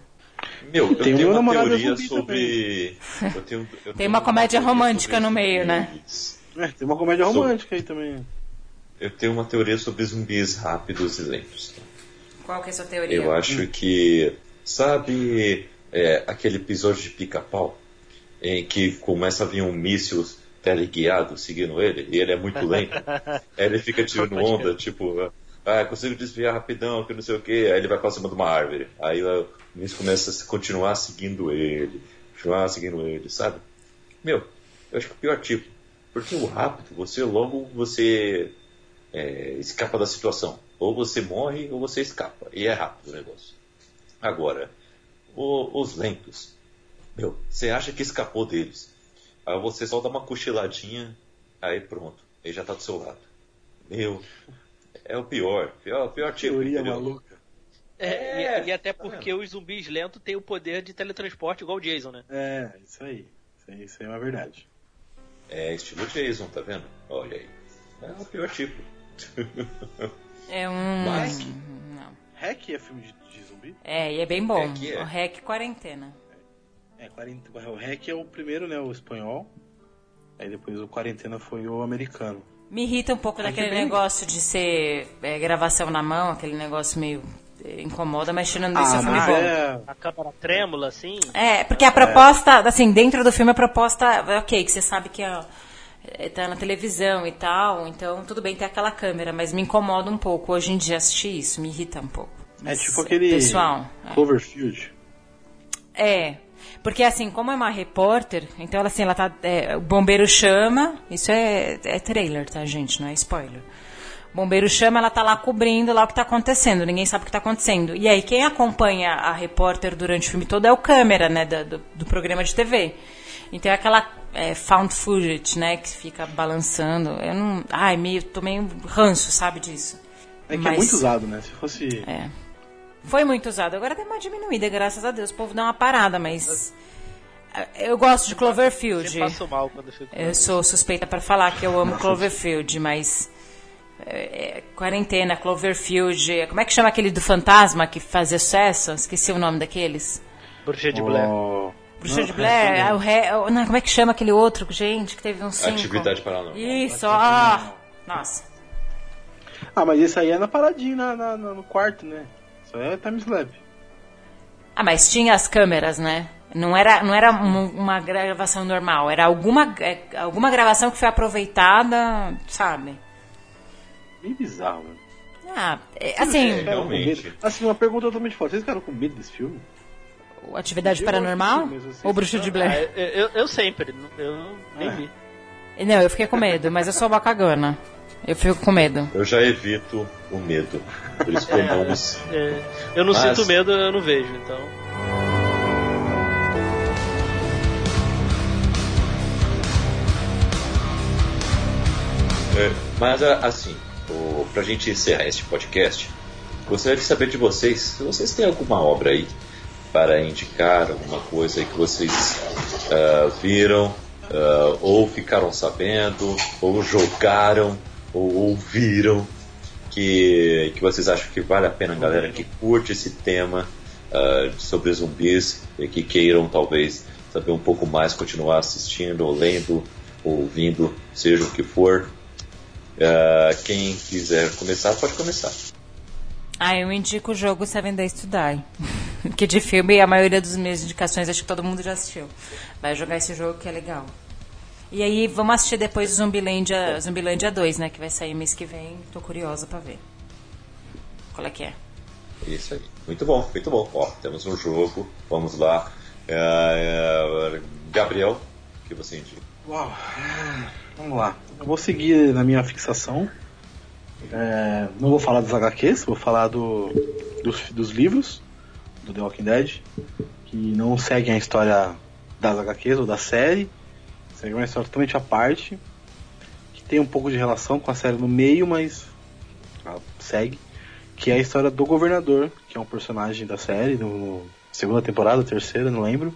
Meu, eu tenho uma teoria sobre. Eu tenho, eu Tem tenho uma comédia romântica no meio, né? É, tem uma comédia romântica aí também. Eu tenho uma teoria sobre zumbis rápidos e lentos. Qual que é a sua teoria? Eu acho que. Sabe é, aquele episódio de pica-pau? Em que começa a vir um míssil teleguiado seguindo ele, e ele é muito lento. (laughs) Aí ele fica tirando onda, tipo, ah, consigo desviar rapidão, que não sei o que. Aí ele vai pra cima de uma árvore. Aí o míssil começa a se- continuar seguindo ele, continuar seguindo ele, sabe? Meu, eu acho que é o pior tipo. Porque o rápido, você logo você é, escapa da situação. Ou você morre ou você escapa. E é rápido o negócio. Agora, o- os lentos. Meu, você acha que escapou deles. Aí você só dá uma cochiladinha, aí pronto. Ele já tá do seu lado. Meu, é o pior. Pior, pior tipo. Teoria entendeu? maluca. É, É, e, e até porque os zumbis lentos têm o poder de teletransporte igual o Jason, né? É, isso aí. Isso aí, isso aí é uma verdade. É estilo Jason, tá vendo? Olha aí. É o pior tipo. (laughs) É um. Mas- Não. Hack é filme de, de zumbi? É, e é bem bom. É que é. O REC Quarentena. É, 40, o Hack é o primeiro, né? O espanhol. Aí depois o Quarentena foi o americano. Me irrita um pouco daquele que bem. negócio de ser é, gravação na mão, aquele negócio meio é, incomoda, mas tirando isso é um filme bom. é. A câmera trêmula, assim. É, porque a proposta, assim, dentro do filme a proposta, é ok, que você sabe que é, tá na televisão e tal, então tudo bem ter aquela câmera, mas me incomoda um pouco hoje em dia assistir isso, me irrita um pouco. É Mas, tipo aquele. Pessoal, é. Cloverfield. É. Porque assim, como é uma repórter, então ela assim, ela tá. é, o bombeiro chama. Isso é, é trailer, tá, gente? Não é spoiler. O bombeiro chama, ela tá lá cobrindo lá o que tá acontecendo. Ninguém sabe o que tá acontecendo. E aí, quem acompanha a repórter durante o filme todo é o câmera, né? Do, do programa de TV. Então é aquela é, found footage, né? Que fica balançando. Eu não. Ai, meio, tô meio ranço, sabe disso. É que Mas- é muito usado, né? Se fosse. É. Foi muito usado. Agora deu uma diminuída, graças a Deus. O povo deu uma parada, mas. Eu gosto de Cloverfield. Eu passo mal quando eu fico. Eu sou suspeita pra falar que eu amo (laughs) Cloverfield, mas. É, é, quarentena, Cloverfield. Como é que chama aquele do fantasma que fazia sucesso? Esqueci o nome daqueles. Bruxa de Blair. Oh, Bruxa não, de Blair? é, ah, o Ré- não, como é que chama aquele outro, gente, que teve um cinco? Atividade paranormal. Isso, ó. Nossa. Ah, mas esse aí é na paradinha na, na- no quarto, né? Isso aí é time-slap. Ah, mas tinha as câmeras, né? Não era, não era um- uma gravação normal, era alguma, é, alguma gravação que foi aproveitada, sabe? Bem bizarro, velho. Ah, é, assim, É. Realmente. Assim, uma pergunta totalmente fora. Vocês ficaram com medo desse filme? atividade Eu paranormal vocês- ou bruxa de Ah, Blair? eu, eu, eu sempre, eu nem É. vi. Não, eu fiquei com medo, mas eu sou uma cagona. Eu fico com medo. Eu já evito o medo. Por isso que eu não É, eu não Mas- sinto medo, eu não vejo, então. É, mas a- o, pra gente encerrar este podcast, gostaria de saber de vocês se vocês têm alguma obra aí para indicar, alguma coisa que vocês ah, viram, ah, ou ficaram sabendo, ou jogaram, ou ouviram, que, que vocês acham que vale a pena, galera que curte esse tema ah, sobre zumbis e que queiram talvez saber um pouco mais, continuar assistindo, ou lendo, ouvindo, seja o que for. Ah, quem quiser começar, pode começar. Ah, eu indico o jogo Seven Days to Die. (laughs) que de filme, a maioria das minhas indicações, acho que todo mundo já assistiu. Vai jogar esse jogo que é legal. E aí, vamos assistir depois o Zumbilândia, Zumbilândia 2, né? Que vai sair mês que vem. Tô curiosa pra ver. Qual é que é? Isso aí. Muito bom, muito bom. Ó, temos um jogo. Vamos lá. Ah, ah, Gabriel, o que você indica? Uau. Vamos lá. Eu vou seguir na minha fixação. É, não vou falar dos HQs, vou falar do, dos, dos livros do The Walking Dead, que não seguem a história das HQs ou da série. Segue uma história totalmente à parte, que tem um pouco de relação com a série no meio, mas ela segue. Que é a história do governador, que é um personagem da série, no segunda temporada, terceira, não lembro.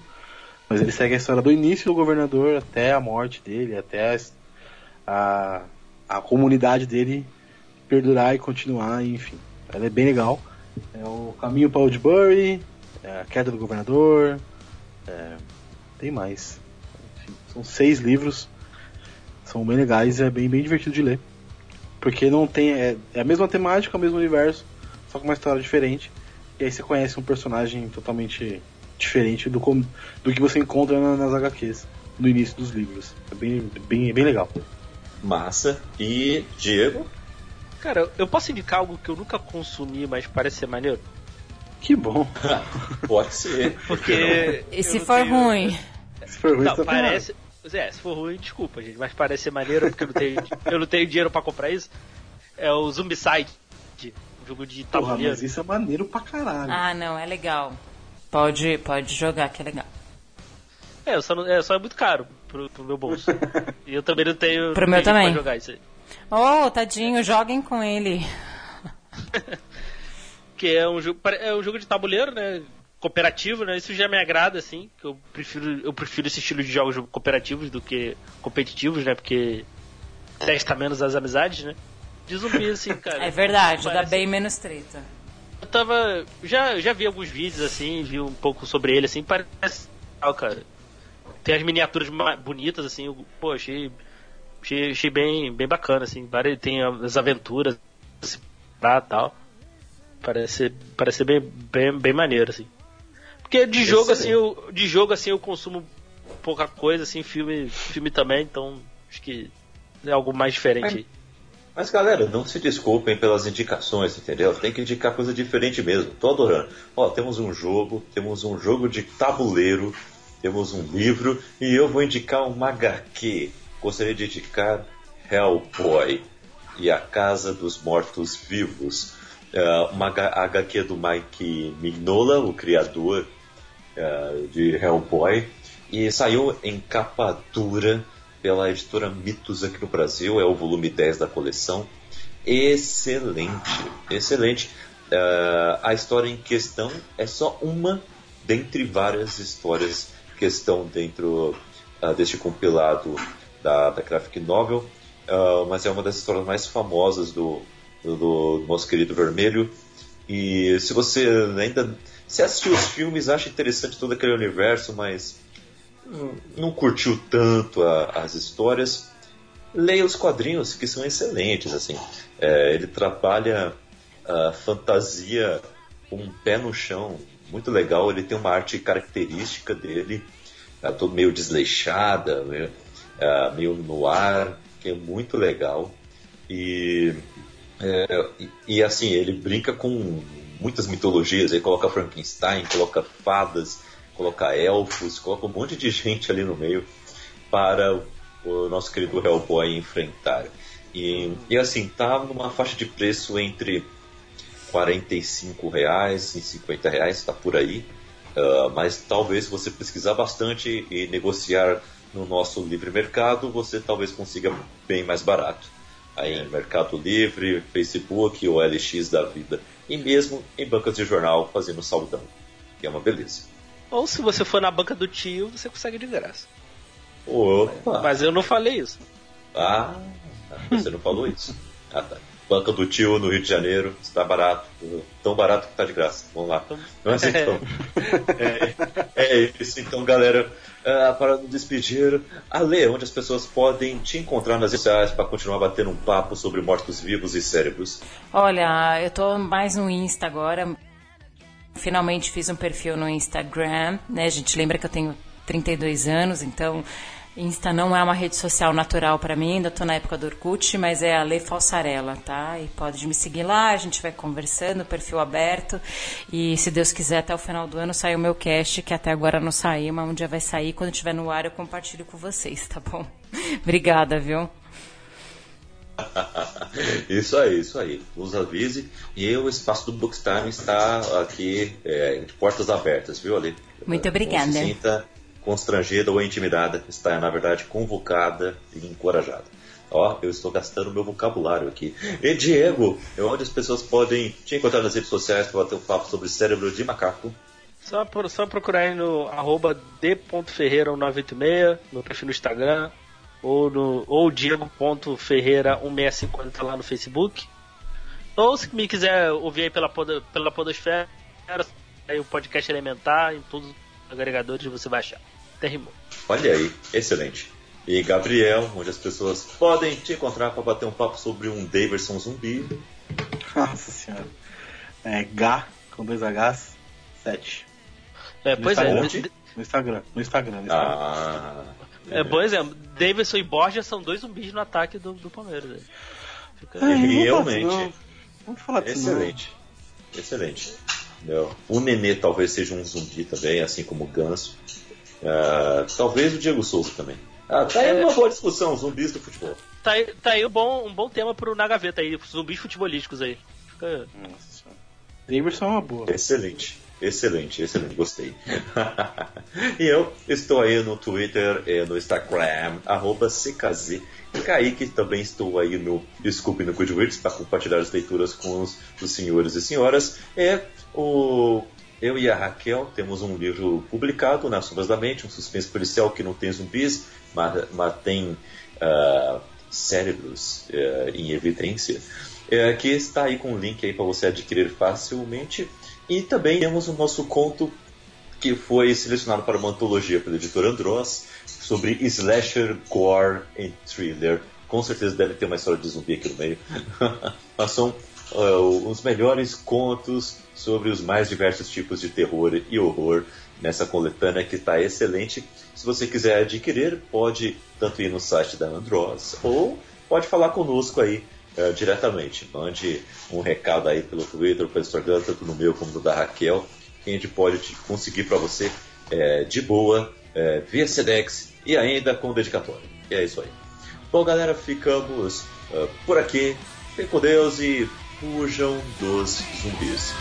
Mas ele segue a história do início do governador até a morte dele, até a, a, comunidade dele perdurar e continuar, enfim. Ela é bem legal. É o Caminho para Oldbury, é a Queda do Governador, é, tem mais. Enfim, são seis livros, são bem legais e é bem, bem divertido de ler. Porque não tem. É, é a mesma temática, o mesmo universo, só com uma história diferente. E aí você conhece um personagem totalmente diferente do, do que você encontra na- nas HQs no início dos livros. É bem, bem, bem legal. Massa. E Diego? Cara, eu posso indicar algo que eu nunca consumi, mas parece ser maneiro? Que bom. (laughs) Pode ser. Porque. (laughs) E se for tenho- ruim? Se for ruim, Não, tá parece. É, se for ruim, desculpa, gente, mas parece ser maneiro porque eu não tenho, (laughs) eu não tenho dinheiro pra comprar isso. É o Zombicide, um jogo de Porra, tabuleiro. mas isso é maneiro pra caralho. Ah, não, é legal. Pode, pode jogar, que é legal. É, só, não- é, só é muito caro pro, pro meu bolso. (laughs) e eu também não tenho. Pro meu também. Pra jogar isso aí. Oh, tadinho, joguem com ele. (laughs) Que é um jogo, é um jogo de tabuleiro, né? Cooperativo, né? Isso já me agrada, assim. Que eu prefiro, eu prefiro esse estilo de jogos cooperativos do que competitivos, né? Porque testa menos as amizades, né? De zumbi, assim, (laughs) cara. É verdade, dá bem menos treta. Eu tava. Já, já vi alguns vídeos assim, vi um pouco sobre ele, assim, parece. legal, cara. Tem as miniaturas bonitas, assim, eu, pô, achei. Achei, achei bem, bem bacana, assim. Tem as aventuras, assim, pra tal. Parece, parece bem, bem, bem maneiro, assim. Porque de jogo, assim, eu, de jogo, assim, eu consumo pouca coisa, assim, filme, filme também, então acho que é algo mais diferente aí. Mas galera, não se desculpem pelas indicações, entendeu? Tem que indicar coisa diferente mesmo. Tô adorando. Ó, temos um jogo, temos um jogo de tabuleiro, temos um livro e eu vou indicar uma HQ. Gostaria de indicar Hellboy e a Casa dos Mortos Vivos. É, uma HQ do Mike Mignola, o criador eh, de Hellboy, e saiu em capa dura pela editora Mitos aqui no Brasil, é o volume 10 da coleção. Excelente, excelente. Eh, a história em questão é só uma dentre várias histórias que estão dentro ah, deste compilado da, da Graphic Novel, ah, mas é uma das histórias mais famosas do, do, do nosso querido Vermelho. E se você ainda se assistiu os filmes, acha interessante todo aquele universo, mas não curtiu tanto a- as histórias, leia os quadrinhos que são excelentes. Assim, É, ele trabalha a fantasia com um pé no chão, muito legal. Ele tem uma arte característica dele, é, todo meio desleixada, meio, é, meio no ar, que é muito legal. E É, e, e, assim, ele brinca com muitas mitologias, ele coloca Frankenstein, coloca fadas, coloca elfos, coloca um monte de (laughs) gente ali no meio para o nosso querido Hellboy enfrentar. E, e assim, tá numa faixa de preço entre 45 reais e 50 reais, está por aí. Uh, mas talvez você pesquisar bastante e negociar no nosso livre mercado, você talvez consiga bem mais barato. Aí em Mercado Livre, Facebook ou LX da vida. E mesmo em bancas de jornal fazendo saldão. Que é uma beleza. Ou se você for na banca do tio, você consegue de graça. Opa! Mas eu não falei isso. Ah, você não falou isso. Ah, tá. Banca do tio no Rio de Janeiro, está barato. Tão barato que está de graça. Vamos lá. Mas então. é, é isso então, galera. Uh, para nos despedir, Ale, onde as pessoas podem te encontrar nas redes sociais para continuar batendo um papo sobre mortos-vivos e cérebros? Olha, eu tô mais no Insta agora. Finalmente fiz um perfil no Instagram, né? A gente lembra que eu tenho 32 anos, então Insta não é uma rede social natural para mim, ainda estou na época do Orkut, mas é a Lei Falsarela, tá? E pode me seguir lá, a gente vai conversando, perfil aberto. E se Deus quiser, até o final do ano sai o meu cast, que até agora não saiu, mas um dia vai sair. Quando estiver no ar, eu compartilho com vocês, tá bom? (laughs) Obrigada, viu? (laughs) isso aí, isso aí. Nos avise. E o espaço do Bookstime está aqui é, de portas abertas, viu, Ali? Muito obrigada. Não se sinta constrangida ou intimidada, está na verdade convocada e encorajada. Ó, eu estou gastando meu vocabulário aqui. E Diego, é onde as pessoas podem te encontrar nas redes sociais para bater um papo sobre cérebro de macaco? Só, por, só procurar aí no arroba d.ferreira1986, no perfil no Instagram, ou no ou diego.ferreira1650 lá no Facebook. Ou se me quiser ouvir aí pela, pela Podosfera, aí o podcast Elementar, em todos os agregadores você vai achar. Até Olha aí, excelente. E Gabriel, onde as pessoas podem te encontrar para bater um papo sobre um Daverson zumbi. Nossa senhora. É G com dois Hs, 7. É, pois é. No Instagram, no Instagram. No Instagram. Ah. É, bom exemplo. Davidson e Borja são dois zumbis no ataque do, do Palmeiras. Fica... É, Realmente. Não, Vamos falar disso. Excelente. Não. Excelente. O Nenê talvez seja um zumbi também, assim como o Ganso. Uh, talvez o Diego Souza também. Ah, tá aí é... uma boa discussão, zumbis do futebol. Tá aí, tá aí um, bom, um bom tema pro Na Gaveta aí, zumbis futebolísticos aí. Fica... Nossa. Davidson é uma boa. Excelente. Excelente, excelente, gostei. (laughs) e eu estou aí no Twitter e no Instagram, arroba CKZ. E Kaique também estou aí no Desculpe no Goodreads para compartilhar as leituras com os, os senhores e senhoras. É o eu e a Raquel temos um livro publicado, Nas Sombras da Mente, um suspense policial que não tem zumbis, mas, mas tem uh, cérebros uh, em evidência, uh, que está aí com um link aí para você adquirir facilmente. E também temos o nosso conto que foi selecionado para uma antologia pelo editor Andross sobre slasher, gore e thriller. Com certeza deve ter uma história de zumbi aqui no meio. (laughs) mas são uh, os melhores contos sobre os mais diversos tipos de terror e horror nessa coletânea que está excelente. Se você quiser adquirir, pode tanto ir no site da Andros ou pode falar conosco aí uh, diretamente. Mande um recado aí pelo Twitter, pelo Instagram, tanto no meu como no da Raquel, que a gente pode conseguir para você é, de boa, é, via Sedex e ainda com dedicatório. E é isso aí. Bom, galera, ficamos uh, por aqui. Fiquem com Deus e fujam dos zumbis.